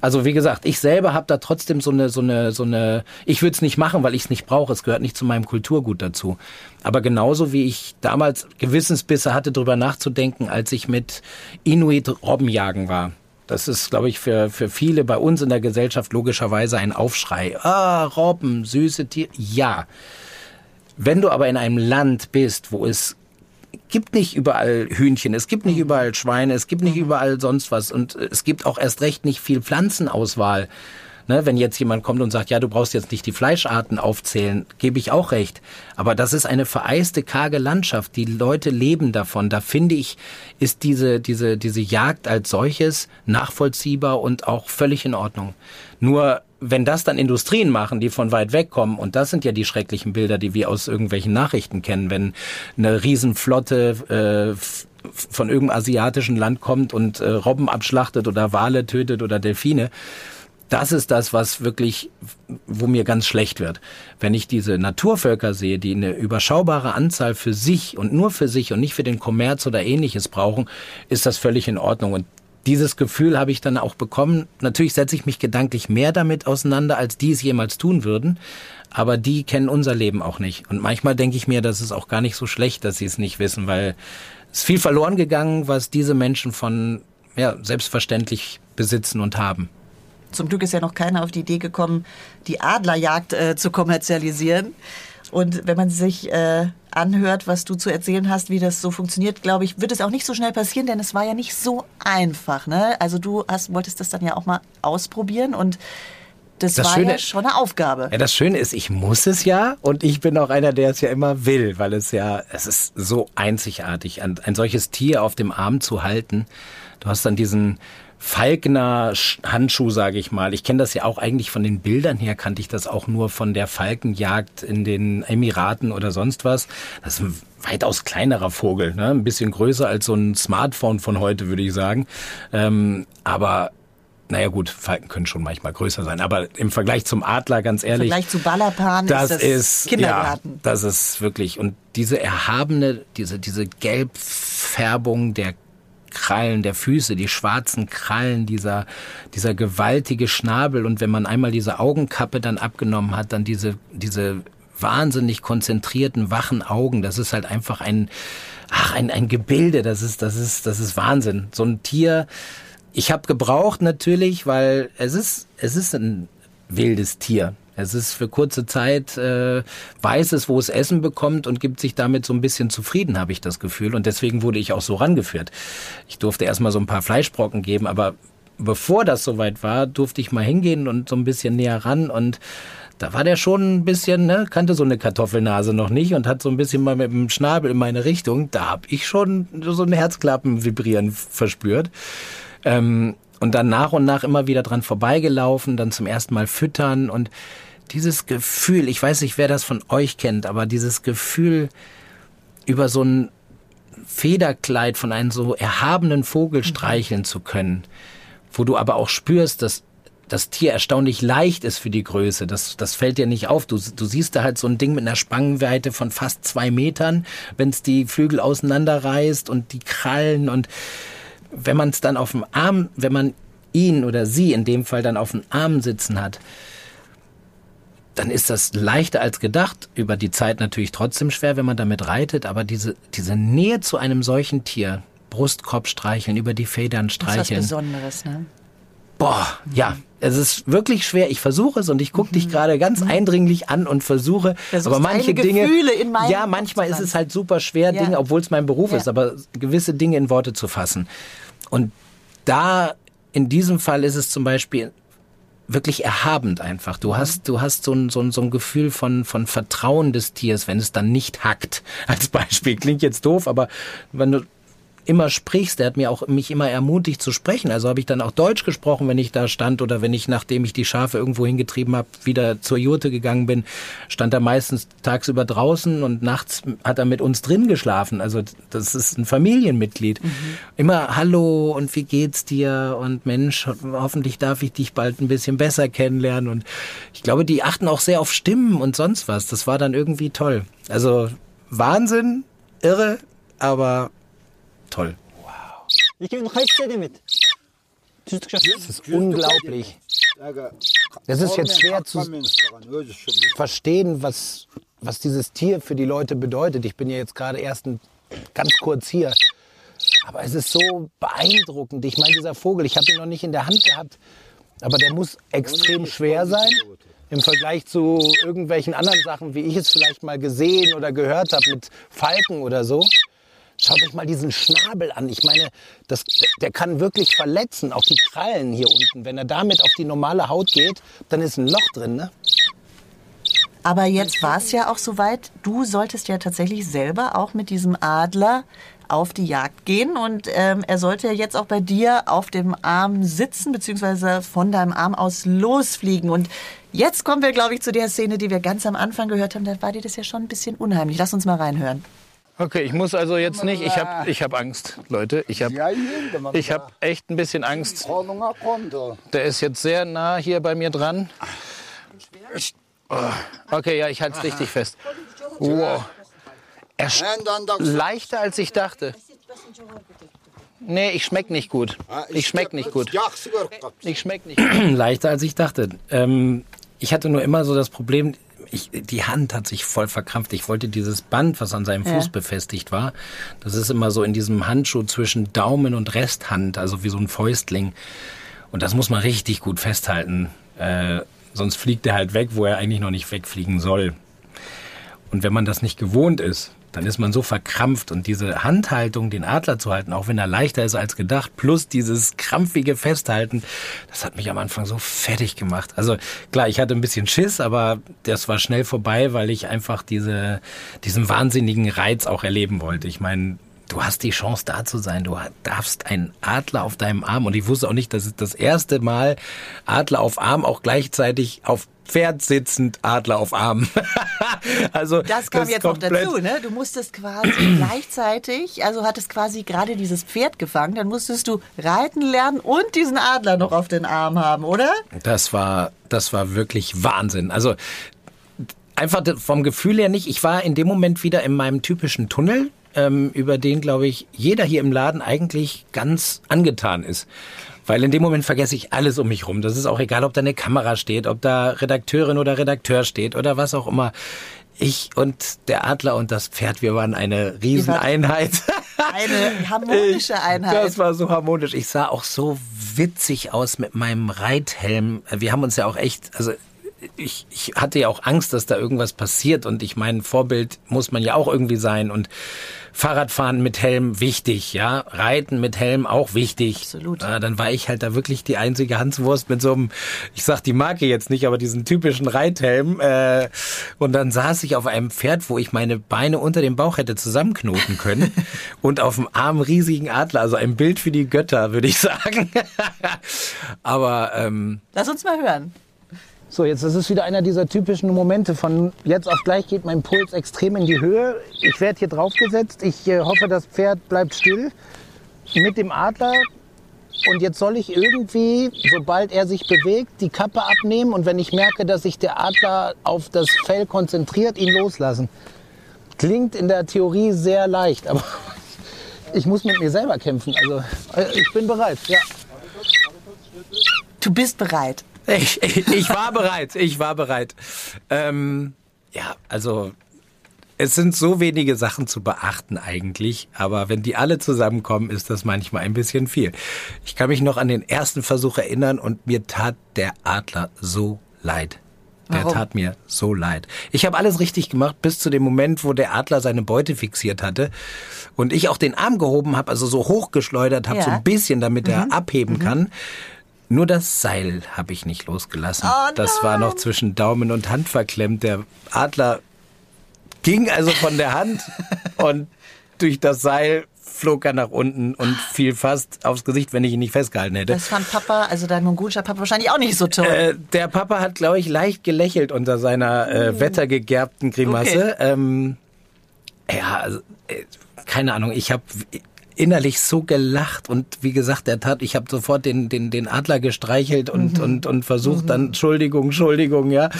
Also wie gesagt, ich selber habe da trotzdem so eine, so eine, so eine. Ich würde es nicht machen, weil ich es nicht brauche. Es gehört nicht zu meinem Kulturgut dazu. Aber genauso wie ich damals Gewissensbisse hatte, darüber nachzudenken, als ich mit Inuit Robbenjagen war. Das ist, glaube ich, für, für viele bei uns in der Gesellschaft logischerweise ein Aufschrei. Ah, Robben, süße Tiere. Ja. Wenn du aber in einem Land bist, wo es gibt nicht überall Hühnchen, es gibt nicht überall Schweine, es gibt nicht überall sonst was und es gibt auch erst recht nicht viel Pflanzenauswahl. Ne, wenn jetzt jemand kommt und sagt, ja, du brauchst jetzt nicht die Fleischarten aufzählen, gebe ich auch recht. Aber das ist eine vereiste, karge Landschaft. Die Leute leben davon. Da finde ich, ist diese, diese, diese Jagd als solches nachvollziehbar und auch völlig in Ordnung. Nur wenn das dann Industrien machen, die von weit weg kommen, und das sind ja die schrecklichen Bilder, die wir aus irgendwelchen Nachrichten kennen, wenn eine Riesenflotte äh, von irgendeinem asiatischen Land kommt und äh, Robben abschlachtet oder Wale tötet oder Delfine. Das ist das, was wirklich, wo mir ganz schlecht wird. Wenn ich diese Naturvölker sehe, die eine überschaubare Anzahl für sich und nur für sich und nicht für den Kommerz oder ähnliches brauchen, ist das völlig in Ordnung. Und dieses Gefühl habe ich dann auch bekommen. Natürlich setze ich mich gedanklich mehr damit auseinander, als die es jemals tun würden. Aber die kennen unser Leben auch nicht. Und manchmal denke ich mir, das ist auch gar nicht so schlecht, dass sie es nicht wissen, weil es ist viel verloren gegangen, was diese Menschen von, ja, selbstverständlich besitzen und haben. Zum Glück ist ja noch keiner auf die Idee gekommen, die Adlerjagd äh, zu kommerzialisieren. Und wenn man sich äh, anhört, was du zu erzählen hast, wie das so funktioniert, glaube ich, wird es auch nicht so schnell passieren, denn es war ja nicht so einfach. Ne? Also du hast, wolltest das dann ja auch mal ausprobieren und das, Das war Schöne- ja schon eine Aufgabe. Ja, das Schöne ist, ich muss es ja und ich bin auch einer, der es ja immer will, weil es ja, es ist so einzigartig, ein, ein solches Tier auf dem Arm zu halten. Du hast dann diesen Falkner Sch- Handschuh, sage ich mal. Ich kenne das ja auch eigentlich von den Bildern her, kannte ich das auch nur von der Falkenjagd in den Emiraten oder sonst was. Das ist ein weitaus kleinerer Vogel, ne? ein bisschen größer als so ein Smartphone von heute, würde ich sagen. Ähm, aber naja gut, Falken können schon manchmal größer sein, aber im Vergleich zum Adler, ganz Im ehrlich, Vergleich zu Balapan das ist das ist Kindergarten. Ja, das ist wirklich und diese erhabene, diese diese Gelbfärbung der Krallen der Füße, die schwarzen Krallen, dieser dieser gewaltige Schnabel und wenn man einmal diese Augenkappe dann abgenommen hat, dann diese diese wahnsinnig konzentrierten wachen Augen, das ist halt einfach ein ach ein ein Gebilde, das ist das ist das ist Wahnsinn. So ein Tier ich habe gebraucht natürlich, weil es ist, es ist ein wildes Tier. Es ist für kurze Zeit, äh, weiß es, wo es Essen bekommt und gibt sich damit so ein bisschen zufrieden, habe ich das Gefühl. Und deswegen wurde ich auch so rangeführt. Ich durfte erstmal so ein paar Fleischbrocken geben, aber bevor das soweit war, durfte ich mal hingehen und so ein bisschen näher ran und da war der schon ein bisschen, ne, kannte so eine Kartoffelnase noch nicht und hat so ein bisschen mal mit dem Schnabel in meine Richtung. Da habe ich schon so ein Herzklappen vibrieren verspürt. Ähm, und dann nach und nach immer wieder dran vorbeigelaufen, dann zum ersten Mal füttern und dieses Gefühl, ich weiß nicht, wer das von euch kennt, aber dieses Gefühl über so ein Federkleid von einem so erhabenen Vogel streicheln zu können, wo du aber auch spürst, dass das Tier erstaunlich leicht ist für die Größe. Das, das fällt dir nicht auf. Du, du siehst da halt so ein Ding mit einer Spangenweite von fast zwei Metern, wenn es die Flügel auseinanderreißt und die Krallen und wenn man es dann auf dem Arm, wenn man ihn oder sie in dem Fall dann auf dem Arm sitzen hat, dann ist das leichter als gedacht. Über die Zeit natürlich trotzdem schwer, wenn man damit reitet, aber diese, diese Nähe zu einem solchen Tier, Brustkorb streicheln, über die Federn streicheln. Das ist was Besonderes, ne? Boah, ja, es ist wirklich schwer. Ich versuche es und ich gucke dich gerade ganz eindringlich an und versuche, Versuchst aber manche Dinge, Gefühle in meinen ja, manchmal ist es halt super schwer, Ja. Dinge, obwohl es mein Beruf Ja. ist, aber gewisse Dinge in Worte zu fassen. Und da in diesem Fall ist es zum Beispiel wirklich erhabend einfach. Du hast, du hast so ein, so ein, so ein Gefühl von, von Vertrauen des Tiers, wenn es dann nicht hackt. <laughs> Als Beispiel. Klingt jetzt doof, aber wenn du immer sprichst, der hat mir auch mich immer ermutigt zu sprechen. Also habe ich dann auch Deutsch gesprochen, wenn ich da stand oder wenn ich, nachdem ich die Schafe irgendwo hingetrieben habe, wieder zur Jurte gegangen bin, stand er meistens tagsüber draußen und nachts hat er mit uns drin geschlafen. Also das ist ein Familienmitglied. Immer Hallo und wie geht's dir und Mensch, hoffentlich darf ich dich bald ein bisschen besser kennenlernen und ich glaube, die achten auch sehr auf Stimmen und sonst was. Das war dann irgendwie toll. Also Wahnsinn, irre, aber toll. Wow. Ich gebe noch Heizzähne mit. Das ist unglaublich. Es ist jetzt schwer zu verstehen, was, was dieses Tier für die Leute bedeutet. Ich bin ja jetzt gerade erst ein, ganz kurz hier. Aber es ist so beeindruckend. Ich meine, dieser Vogel, ich habe ihn noch nicht in der Hand gehabt, aber der muss extrem schwer sein im Vergleich zu irgendwelchen anderen Sachen, wie ich es vielleicht mal gesehen oder gehört habe mit Falken oder so. Schaut euch mal diesen Schnabel an. Ich meine, das, der kann wirklich verletzen, auch die Krallen hier unten. Wenn er damit auf die normale Haut geht, dann ist ein Loch drin. Ne? Aber jetzt war es ja auch soweit, du solltest ja tatsächlich selber auch mit diesem Adler auf die Jagd gehen und ähm, er sollte ja jetzt auch bei dir auf dem Arm sitzen, beziehungsweise von deinem Arm aus losfliegen. Und jetzt kommen wir, glaube ich, zu der Szene, die wir ganz am Anfang gehört haben. Da war dir das ja schon ein bisschen unheimlich. Lass uns mal reinhören. Okay, ich muss also jetzt nicht. Ich habe ich hab Angst, Leute. Ich habe ich hab echt ein bisschen Angst. Der ist jetzt sehr nah hier bei mir dran. Oh. Okay, ja, ich halte es richtig fest. Wow. Er leichter als ich dachte. Nee, ich schmeck nicht gut. Ich schmeck nicht <clears throat> gut. Ich schmeck nicht. Leichter als ich dachte. Ähm, ich hatte nur immer so das Problem, ich, die Hand hat sich voll verkrampft. Ich wollte dieses Band, was an seinem Fuß Ja. befestigt war, das ist immer so in diesem Handschuh zwischen Daumen und Resthand, also wie so ein Fäustling. Und das muss man richtig gut festhalten. Äh, sonst fliegt er halt weg, wo er eigentlich noch nicht wegfliegen soll. Und wenn man das nicht gewohnt ist, dann ist man so verkrampft und diese Handhaltung, den Adler zu halten, auch wenn er leichter ist als gedacht, plus dieses krampfige Festhalten, das hat mich am Anfang so fertig gemacht. Also klar, ich hatte ein bisschen Schiss, aber das war schnell vorbei, weil ich einfach diese, diesen wahnsinnigen Reiz auch erleben wollte. Ich meine, du hast die Chance da zu sein. Du darfst einen Adler auf deinem Arm und ich wusste auch nicht, dass es das erste Mal Adler auf Arm auch gleichzeitig auf Pferd sitzend Adler auf Arm. <laughs> also Das kam ist jetzt noch dazu, ne? Du musstest quasi <clears throat> gleichzeitig, also hattest quasi gerade dieses Pferd gefangen, dann musstest du reiten lernen und diesen Adler noch auf den Arm haben, oder? Das war, das war wirklich Wahnsinn. Also einfach vom Gefühl her nicht. Ich war in dem Moment wieder in meinem typischen Tunnel, ähm, über den, glaube ich, jeder hier im Laden eigentlich ganz angetan ist. Weil in dem Moment vergesse ich alles um mich rum. Das ist auch egal, ob da eine Kamera steht, ob da Redakteurin oder Redakteur steht oder was auch immer. Ich und der Adler und das Pferd, wir waren eine Rieseneinheit. Eine harmonische <laughs> Einheit. Das war so harmonisch. Ich sah auch so witzig aus mit meinem Reithelm. Wir haben uns ja auch echt, also ich, ich hatte ja auch Angst, dass da irgendwas passiert und ich meine, Vorbild muss man ja auch irgendwie sein und Fahrradfahren mit Helm wichtig, ja, Reiten mit Helm auch wichtig. Absolut. Ja, dann war ich halt da wirklich die einzige Hanswurst mit so einem, ich sag die Marke jetzt nicht, aber diesen typischen Reithelm. Äh, und dann saß ich auf einem Pferd, wo ich meine Beine unter dem Bauch hätte zusammenknoten können <laughs> und auf dem Arm riesigen Adler, also ein Bild für die Götter, würde ich sagen. <laughs> aber ähm, Lass uns mal hören. So, jetzt ist es wieder einer dieser typischen Momente von jetzt auf gleich geht mein Puls extrem in die Höhe. Ich werde hier draufgesetzt. Ich äh, hoffe, das Pferd bleibt still mit dem Adler. Und jetzt soll ich irgendwie, sobald er sich bewegt, die Kappe abnehmen und wenn ich merke, dass sich der Adler auf das Fell konzentriert, ihn loslassen. Klingt in der Theorie sehr leicht, aber <laughs> ich muss mit mir selber kämpfen. Also äh, ich bin bereit. Ja. Du bist bereit. Ich, ich, ich war bereit, ich war bereit. Ähm, ja, also es sind so wenige Sachen zu beachten eigentlich, aber wenn die alle zusammenkommen, ist das manchmal ein bisschen viel. Ich kann mich noch an den ersten Versuch erinnern und mir tat der Adler so leid. Der Warum? tat mir so leid. Ich habe alles richtig gemacht bis zu dem Moment, wo der Adler seine Beute fixiert hatte und ich auch den Arm gehoben habe, also so hochgeschleudert habe, Ja. so ein bisschen, damit er abheben kann. Nur das Seil habe ich nicht losgelassen. Oh das war noch zwischen Daumen und Hand verklemmt. Der Adler ging also von der Hand <laughs> und durch das Seil flog er nach unten und fiel fast aufs Gesicht, wenn ich ihn nicht festgehalten hätte. Das fand Papa, also dein mongolischer Papa, wahrscheinlich auch nicht so toll. Äh, der Papa hat, glaube ich, leicht gelächelt unter seiner äh, wettergegerbten Grimasse. Ähm, ja, also, äh, keine Ahnung, ich habe innerlich so gelacht und wie gesagt, der tat, ich habe sofort den, den, den Adler gestreichelt und, und, und versucht dann, Entschuldigung, Entschuldigung, ja.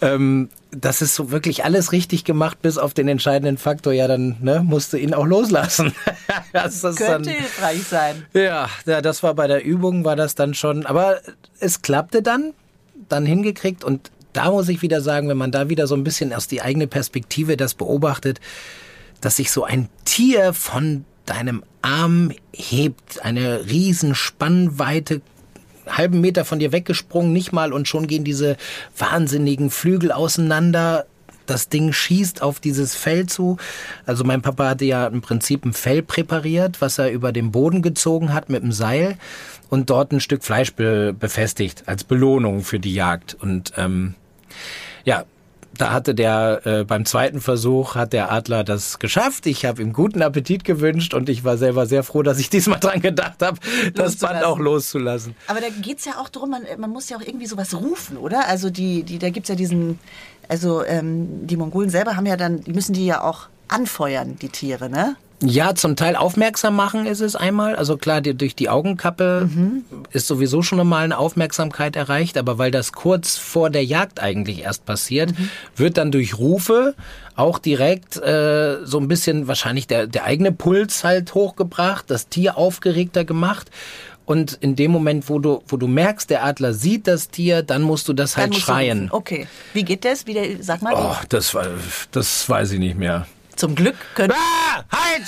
Ähm, das ist so wirklich alles richtig gemacht, bis auf den entscheidenden Faktor, ja, dann ne, musste ihn auch loslassen. <laughs> das ist dann, Könnte hilfreich sein. ja, ja, das war bei der Übung, war das dann schon. Aber es klappte dann, dann hingekriegt. Und da muss ich wieder sagen, wenn man da wieder so ein bisschen aus die eigene Perspektive das beobachtet, dass sich so ein Tier von deinem Arm hebt, eine riesen Spannweite, halben Meter von dir weggesprungen, nicht mal, und schon gehen diese wahnsinnigen Flügel auseinander. Das Ding schießt auf dieses Fell zu. Also mein Papa hatte ja im Prinzip ein Fell präpariert, was er über den Boden gezogen hat mit dem Seil und dort ein Stück Fleisch be befestigt als Belohnung für die Jagd. Und ähm, ja, da hatte der äh, beim zweiten Versuch hat der Adler das geschafft. Ich habe ihm guten Appetit gewünscht und ich war selber sehr froh, dass ich <laughs> diesmal dran gedacht habe, das Band auch loszulassen. Aber da geht's ja auch darum, man, man muss ja auch irgendwie sowas rufen, oder? Also die, die, da gibt's ja diesen, also ähm, die Mongolen selber haben ja dann, die müssen die ja auch anfeuern, die Tiere, ne? Ja, zum Teil aufmerksam machen ist es einmal. Also klar, die, durch die Augenkappe ist sowieso schon mal eine Aufmerksamkeit erreicht, aber weil das kurz vor der Jagd eigentlich erst passiert, wird dann durch Rufe auch direkt äh, so ein bisschen wahrscheinlich der, der eigene Puls halt hochgebracht, das Tier aufgeregter gemacht. Und in dem Moment, wo du, wo du merkst, der Adler sieht das Tier, dann musst du das Dann halt schreien. Okay. Wie geht das? Wie der, sag mal. Oh, das, war- das weiß ich nicht mehr. Zum Glück können. Halt.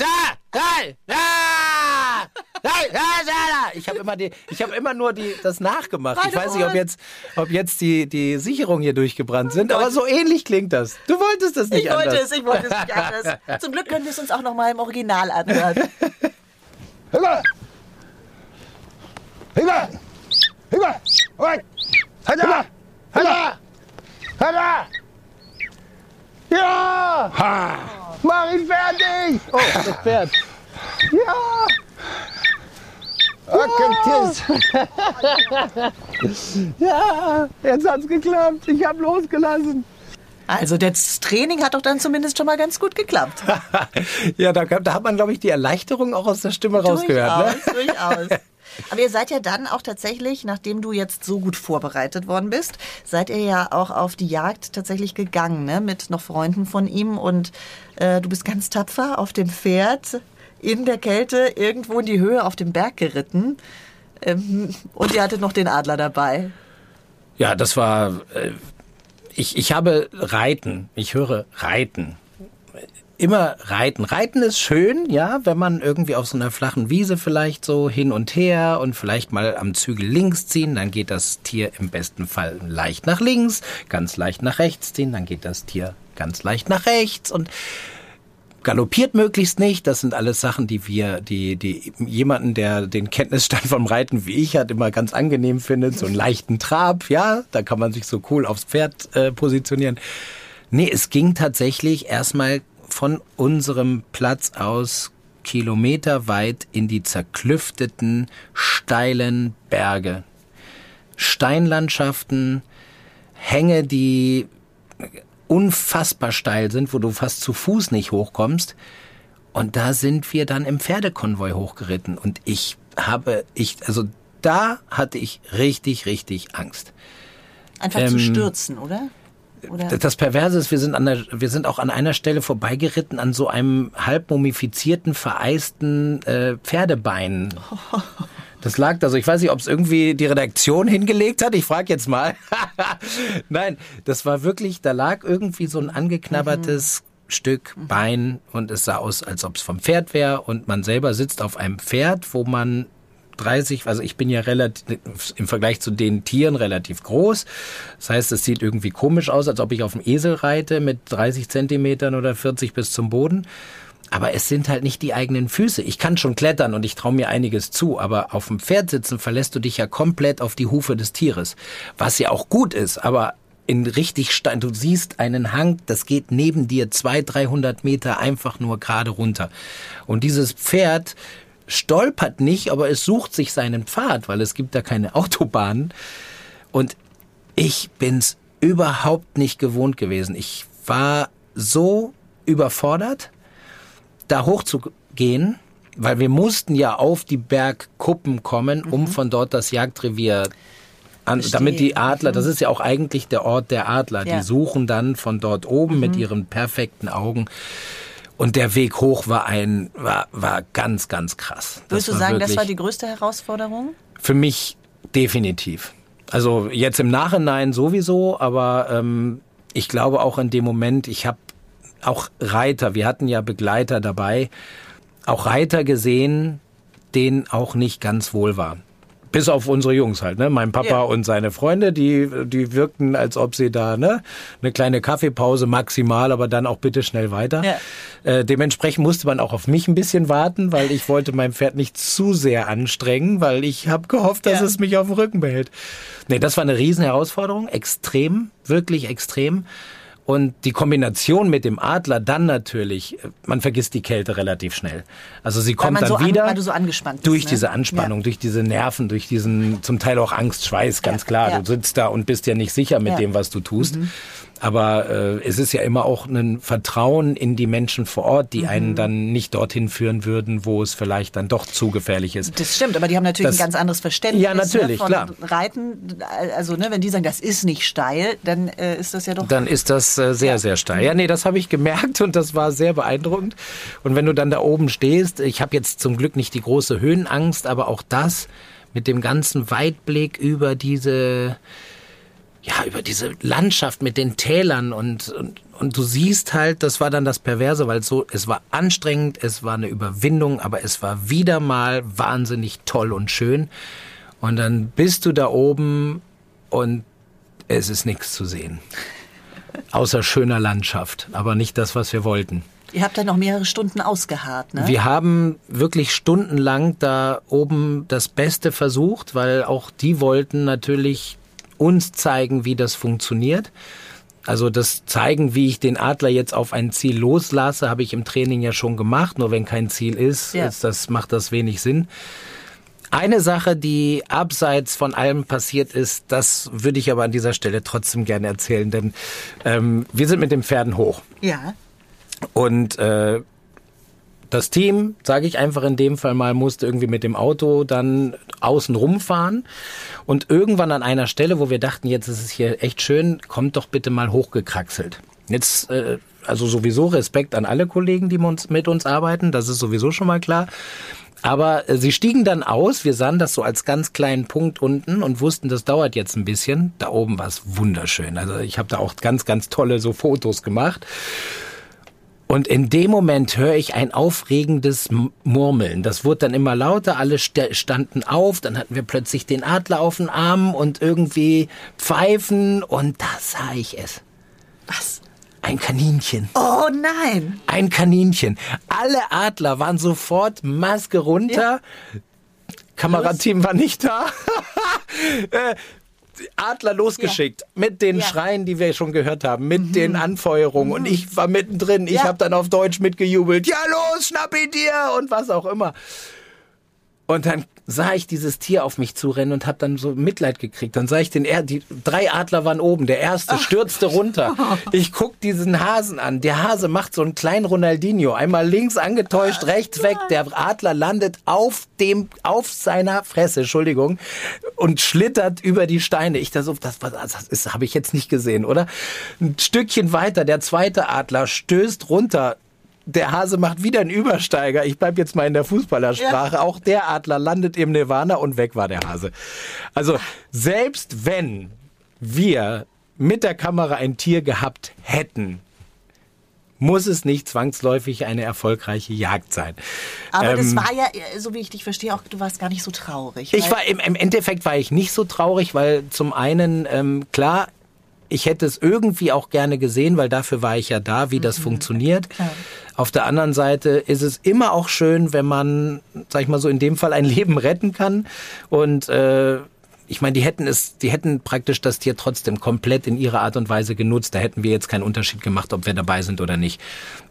Ich habe immer die, ich habe immer nur die, das nachgemacht. Ich weiß nicht, ob jetzt, ob jetzt die, die Sicherungen hier durchgebrannt sind, aber so ähnlich klingt das. Du wolltest es nicht Ich wollte anders. es, ich wollte es nicht anders. <laughs> Zum Glück können wir es uns auch noch mal im Original anhören. Hüber! Hüber! Hüber! Hüber! Hüber! Hüber! Ja! Ha! Mach ihn fertig! Oh, das Pferd. Ja! Okay, tis. <laughs> Ja! Jetzt hat's geklappt. Ich habe losgelassen. Also das Training hat doch dann zumindest schon mal ganz gut geklappt. <laughs> Ja, da, da hat man, glaube ich, die Erleichterung auch aus der Stimme rausgehört. Ne? Durchaus, durchaus. Aber ihr seid ja dann auch tatsächlich, nachdem du jetzt so gut vorbereitet worden bist, seid ihr ja auch auf die Jagd tatsächlich gegangen, ne? mit noch Freunden von ihm. Und du bist ganz tapfer auf dem Pferd in der Kälte irgendwo in die Höhe auf dem Berg geritten. Ähm, und ihr hattet noch den Adler dabei. Ja, das war. Äh, ich, ich habe Reiten. Ich höre Reiten. immer reiten. Reiten ist schön, ja, wenn man irgendwie auf so einer flachen Wiese vielleicht so hin und her und vielleicht mal am Zügel links ziehen, dann geht das Tier im besten Fall leicht nach links, ganz leicht nach rechts ziehen, dann geht das Tier ganz leicht nach rechts und galoppiert möglichst nicht. Das sind alles Sachen, die wir, die, die jemanden, der den Kenntnisstand vom Reiten wie ich hat, immer ganz angenehm findet. So einen leichten Trab, ja, da kann man sich so cool aufs Pferd äh, positionieren. Nee, es ging tatsächlich erstmal von unserem Platz aus kilometerweit in die zerklüfteten, steilen Berge. Steinlandschaften, Hänge, die unfassbar steil sind, wo du fast zu Fuß nicht hochkommst. Und da sind wir dann im Pferdekonvoi hochgeritten. Und ich habe, ich, also da hatte ich richtig, richtig Angst. Einfach zu stürzen, oder? oder? Das Perverse ist, wir sind, an der, wir sind auch an einer Stelle vorbeigeritten an so einem halb mumifizierten, vereisten äh, Pferdebein. <laughs> Das lag, also ich weiß nicht, ob es irgendwie die Redaktion hingelegt hat. Ich frage jetzt mal. <laughs> Nein, das war wirklich, da lag irgendwie so ein angeknabbertes Stück Bein und es sah aus, als ob es vom Pferd wäre und man selber sitzt auf einem Pferd, wo man 30, also ich bin ja relativ im Vergleich zu den Tieren relativ groß. Das heißt, es sieht irgendwie komisch aus, als ob ich auf dem Esel reite mit 30 Zentimetern oder 40 bis zum Boden. Aber es sind halt nicht die eigenen Füße. Ich kann schon klettern und ich traue mir einiges zu, aber auf dem Pferd sitzen verlässt du dich ja komplett auf die Hufe des Tieres. Was ja auch gut ist, aber in richtig Stein, du siehst einen Hang, das geht neben dir zwei, dreihundert Meter einfach nur gerade runter. Und dieses Pferd stolpert nicht, aber es sucht sich seinen Pfad, weil es gibt da keine <laughs> Autobahnen. Und ich bin's überhaupt nicht gewohnt gewesen. Ich war so überfordert da hochzugehen, weil wir mussten ja auf die Bergkuppen kommen, um von dort das Jagdrevier an, damit die Adler, das ist ja auch eigentlich der Ort der Adler, Ja. die suchen dann von dort oben mit ihren perfekten Augen. Und der Weg hoch war ein, war, war ganz, ganz krass. Würdest du sagen, das war die größte Herausforderung? für mich definitiv. Also jetzt im Nachhinein sowieso, aber ähm, ich glaube auch in dem Moment, ich habe auch Reiter, wir hatten ja Begleiter dabei, auch Reiter gesehen, denen auch nicht ganz wohl war. Bis auf unsere Jungs halt, ne? Mein Papa Ja. und seine Freunde, die, die wirkten, als ob sie da, ne? Eine kleine Kaffeepause maximal, aber dann auch bitte schnell weiter. Ja. Äh, dementsprechend musste man auch auf mich ein bisschen warten, weil ich wollte mein Pferd nicht zu sehr anstrengen, weil ich habe gehofft, dass Ja. es mich auf dem Rücken behält. Nee, das war eine riesen Herausforderung, extrem, wirklich extrem. Und die Kombination mit dem Adler dann natürlich, man vergisst die Kälte relativ schnell. Also sie kommt dann so an- wieder du so angespannt bist, durch ne? diese Anspannung, Ja. durch diese Nerven, durch diesen zum Teil auch Angst, Schweiß, ganz Ja, klar. ja. Du sitzt da und bist ja nicht sicher mit. Mhm. dem, was du tust. Aber äh, es ist ja immer auch ein Vertrauen in die Menschen vor Ort, Mhm. die einen dann nicht dorthin führen würden, wo es vielleicht dann doch zu gefährlich ist. Das stimmt, aber die haben natürlich Das- ein ganz anderes Verständnis Ja, natürlich, ne, von klar. Reiten. Also ne, wenn die sagen, das ist nicht steil, dann äh, ist das ja doch. Dann ist das äh, sehr, sehr steil. Ja, nee, das habe ich gemerkt und das war sehr beeindruckend. Und wenn du dann da oben stehst, ich habe jetzt zum Glück nicht die große Höhenangst, aber auch das mit dem ganzen Weitblick über diese, ja, über diese Landschaft mit den Tälern und, und, und du siehst halt, das war dann das Perverse, weil so, es war anstrengend, es war eine Überwindung, aber es war wieder mal wahnsinnig toll und schön. Und dann bist du da oben und es ist nichts zu sehen. Außer schöner Landschaft, aber nicht das, was wir wollten. Ihr habt da noch mehrere Stunden ausgeharrt, ne? Wir haben wirklich stundenlang da oben das Beste versucht, weil auch die wollten natürlich uns zeigen, wie das funktioniert. Also das zeigen, wie ich den Adler jetzt auf ein Ziel loslasse, habe ich im Training ja schon gemacht. Nur wenn kein Ziel ist, Ja. ist das, macht das wenig Sinn. Eine Sache, die abseits von allem passiert ist, das würde ich aber an dieser Stelle trotzdem gerne erzählen, denn ähm, wir sind mit den Pferden hoch. ja. Und äh, das Team, sage ich einfach in dem Fall mal, musste irgendwie mit dem Auto dann außen rumfahren. Und irgendwann an einer Stelle, wo wir dachten, jetzt ist es hier echt schön, kommt doch bitte mal hochgekraxelt. Jetzt, äh, also sowieso Respekt an alle Kollegen, die mit uns, arbeiten, das ist sowieso schon mal klar. Aber äh, sie stiegen dann aus, wir sahen das so als ganz kleinen Punkt unten und wussten, das dauert jetzt ein bisschen. Da oben war es wunderschön. Also ich habe da auch ganz, ganz tolle so Fotos gemacht. Und in dem Moment höre ich ein aufregendes Murmeln. Das wurde dann immer lauter, alle st standen auf, dann hatten wir plötzlich den Adler auf den Arm und irgendwie Pfeifen und da sah ich es. Was? Ein Kaninchen. Oh nein. Ein Kaninchen. Alle Adler waren sofort Maske runter. Kamerateam war nicht da. <laughs> Äh, Adler losgeschickt mit den Ja. Schreien, die wir schon gehört haben, mit den Anfeuerungen und ich war mittendrin. Ich Ja. habe dann auf Deutsch mitgejubelt. Ja los, schnapp ihn dir und was auch immer. Und dann sah ich dieses Tier auf mich zurennen und habe dann so Mitleid gekriegt. Dann sah ich den, er die drei Adler waren oben, der erste stürzte runter. <laughs> Ich guck diesen Hasen an. Der Hase macht so einen kleinen Ronaldinho, einmal links angetäuscht, rechts weg. Der Adler landet auf dem, auf seiner Fresse, Entschuldigung, und schlittert über die Steine. Ich da so, das, das ist, habe ich jetzt nicht gesehen, oder? Ein Stückchen weiter, der zweite Adler stößt runter. Der Hase macht wieder einen Übersteiger. Ich bleib jetzt mal in der Fußballersprache. Auch der Adler landet im Nirvana und weg war der Hase. Also selbst wenn wir mit der Kamera ein Tier gehabt hätten, muss es nicht zwangsläufig eine erfolgreiche Jagd sein. Aber das Ähm, war ja, äh, so wie ich dich verstehe, auch du warst gar nicht so traurig. ich war im, im Endeffekt war ich nicht so traurig, weil zum einen ähm, klar, ich hätte es irgendwie auch gerne gesehen, weil dafür war ich ja da, wie das funktioniert. Auf der anderen Seite ist es immer auch schön, wenn man, sag ich mal so, in dem Fall ein <laughs> Leben retten kann und äh, ich meine, die hätten es, die hätten praktisch das Tier trotzdem komplett in ihrer Art und Weise genutzt. Da hätten wir jetzt keinen Unterschied gemacht, ob wir dabei sind oder nicht.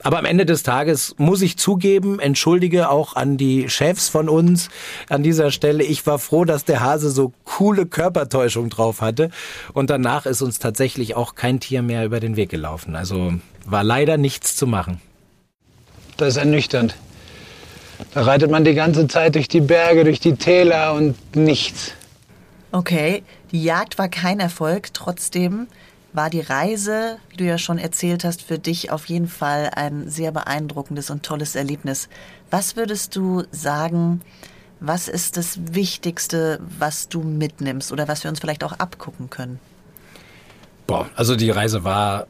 Aber am Ende des Tages muss ich zugeben, entschuldige auch an die Chefs von uns an dieser Stelle. Ich war froh, dass der Hase so coole Körpertäuschung drauf hatte. Und danach ist uns tatsächlich auch kein Tier mehr über den Weg gelaufen. Also war leider nichts zu machen. Das ist ernüchternd. Da reitet man die ganze Zeit durch die Berge, durch die Täler und nichts. Okay, die Jagd war kein Erfolg. Trotzdem war die Reise, wie du ja schon erzählt hast, für dich auf jeden Fall ein sehr beeindruckendes und tolles Erlebnis. Was würdest du sagen, was ist das Wichtigste, was du mitnimmst oder was wir uns vielleicht auch abgucken können? Boah, also die Reise war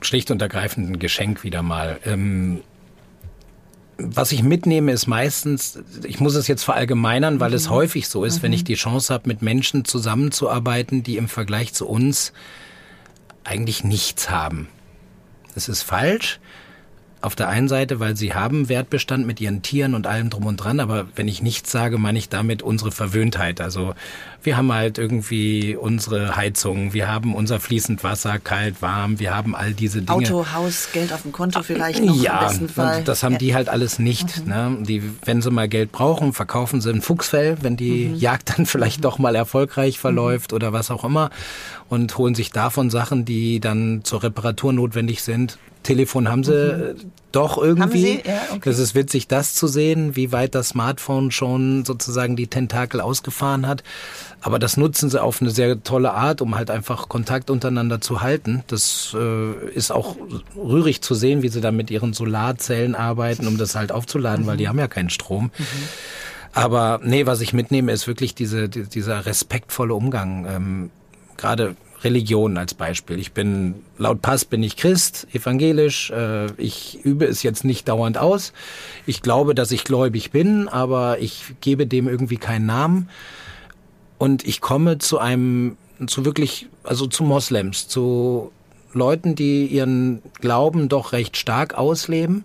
schlicht und ergreifend ein Geschenk wieder mal. Ähm, was ich mitnehme, ist meistens, ich muss es jetzt verallgemeinern, weil es häufig so ist, wenn ich die Chance habe, mit Menschen zusammenzuarbeiten, die im Vergleich zu uns eigentlich nichts haben. Das ist falsch. Auf der einen Seite, weil sie haben Wertbestand mit ihren Tieren und allem drum und dran, aber wenn ich nichts sage, meine ich damit unsere Verwöhntheit. Also wir haben halt irgendwie unsere Heizung, wir haben unser fließend Wasser, kalt, warm, wir haben all diese Dinge. Auto, Haus, Geld auf dem Konto vielleicht noch Ja, im besten Fall. das haben die halt alles nicht. Ne? Die, wenn sie mal Geld brauchen, verkaufen sie ein Fuchsfell, wenn die Jagd dann <laughs> vielleicht doch mal erfolgreich verläuft oder was auch immer und holen sich davon Sachen, die dann zur Reparatur notwendig sind. Telefon haben sie äh, doch irgendwie. Sie? Ja, okay. Es ist witzig, das zu sehen, wie weit das Smartphone schon sozusagen die Tentakel ausgefahren hat. Aber das nutzen sie auf eine sehr tolle Art, um halt einfach Kontakt untereinander zu halten. Das äh, ist auch rührig zu sehen, wie sie da mit ihren Solarzellen arbeiten, um das halt aufzuladen, weil die haben ja keinen Strom. Aber nee, was ich mitnehme, ist wirklich diese, die, dieser respektvolle Umgang. Ähm, Gerade Religion als Beispiel. Ich bin, laut Pass bin ich Christ, evangelisch. Äh, ich übe es jetzt nicht dauernd aus. Ich glaube, dass ich gläubig bin, aber ich gebe dem irgendwie keinen Namen. Und ich komme zu einem, zu wirklich, also zu Moslems, zu Leuten, die ihren Glauben doch recht stark ausleben,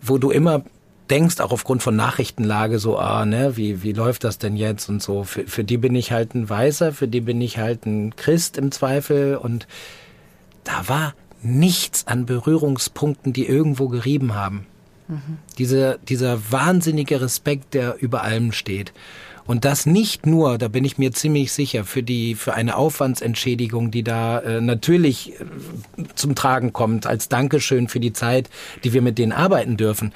wo du immer denkst, auch aufgrund von Nachrichtenlage, so, ah, ne, wie, wie läuft das denn jetzt und so. Für, für die bin ich halt ein Weißer, für die bin ich halt ein Christ im Zweifel und da war nichts an Berührungspunkten, die irgendwo gerieben haben. Dieser, dieser wahnsinnige Respekt, der über allem steht. Und das nicht nur, da bin ich mir ziemlich sicher, für die, für eine Aufwandsentschädigung, die da äh, natürlich äh, zum Tragen kommt, als Dankeschön für die Zeit, die wir mit denen arbeiten dürfen.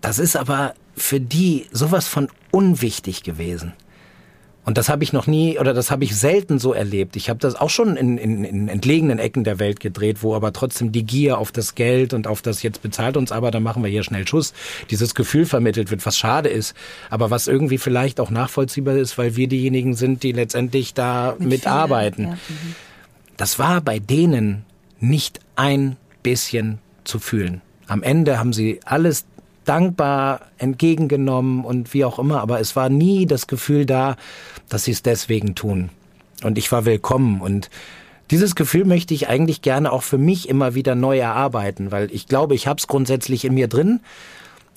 Das ist aber für die sowas von unwichtig gewesen. Und das habe ich noch nie oder das habe ich selten so erlebt. Ich habe das auch schon in, in, in entlegenen Ecken der Welt gedreht, wo aber trotzdem die Gier auf das Geld und auf das jetzt bezahlt uns aber, dann machen wir hier schnell Schuss, dieses Gefühl vermittelt wird, was schade ist, aber was irgendwie vielleicht auch nachvollziehbar ist, weil wir diejenigen sind, die letztendlich da Mit mitarbeiten. ja. Das war bei denen nicht ein bisschen zu fühlen. Am Ende haben sie alles dankbar entgegengenommen und wie auch immer, aber es war nie das Gefühl da, dass sie es deswegen tun. Und ich war willkommen und dieses Gefühl möchte ich eigentlich gerne auch für mich immer wieder neu erarbeiten, weil ich glaube, ich habe es grundsätzlich in mir drin,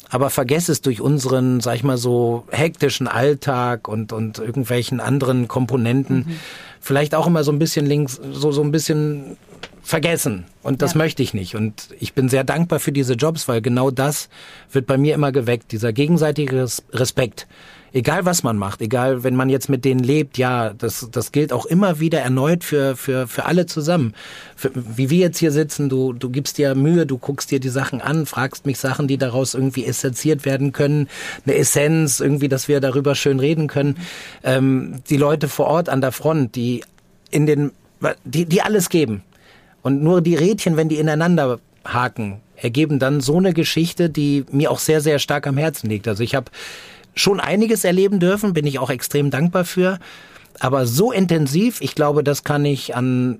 aber vergesse es durch unseren, sag ich mal so, hektischen Alltag und, und irgendwelchen anderen Komponenten. Mhm. Vielleicht auch immer so ein bisschen links, so, so ein bisschen vergessen. Und das ja. möchte ich nicht. Und ich bin sehr dankbar für diese Jobs, weil genau das wird bei mir immer geweckt, dieser gegenseitige Respekt. Egal was man macht, egal wenn man jetzt mit denen lebt, ja, das, das gilt auch immer wieder erneut für, für, für alle zusammen. Für, wie wir jetzt hier sitzen, du, du gibst dir Mühe, du guckst dir die Sachen an, fragst mich Sachen, die daraus irgendwie essenziert werden können, eine Essenz, irgendwie, dass wir darüber schön reden können. Ähm, die Leute vor Ort an der Front, die in den, die, die alles geben und nur die Rädchen, wenn die ineinander haken, ergeben dann so eine Geschichte, die mir auch sehr, sehr stark am Herzen liegt. Also ich habe schon einiges erleben dürfen, bin ich auch extrem dankbar für. Aber so intensiv, ich glaube, das kann ich an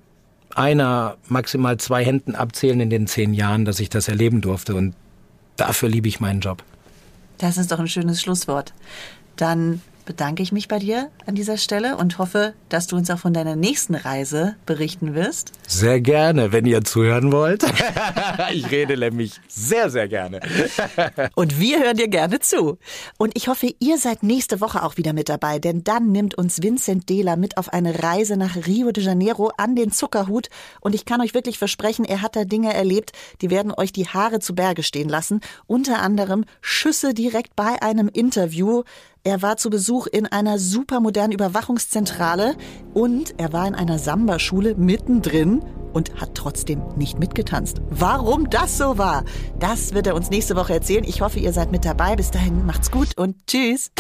einer, maximal zwei Händen abzählen in den zehn Jahren, dass ich das erleben durfte. Und dafür liebe ich meinen Job. Das ist doch ein schönes Schlusswort. Dann bedanke ich mich bei dir an dieser Stelle und hoffe, dass du uns auch von deiner nächsten Reise berichten wirst. Sehr gerne, wenn ihr zuhören wollt. <laughs> ich rede nämlich sehr, sehr gerne. <laughs> und wir hören dir gerne zu. Und ich hoffe, ihr seid nächste Woche auch wieder mit dabei, denn dann nimmt uns Vincent Dela mit auf eine Reise nach Rio de Janeiro an den Zuckerhut. Und ich kann euch wirklich versprechen, er hat da Dinge erlebt, die werden euch die Haare zu Berge stehen lassen. Unter anderem Schüsse direkt bei einem Interview. Er war zu Besuch in einer supermodernen Überwachungszentrale und er war in einer Samba-Schule mittendrin und hat trotzdem nicht mitgetanzt. Warum das so war, das wird er uns nächste Woche erzählen. Ich hoffe, ihr seid mit dabei. Bis dahin macht's gut und tschüss.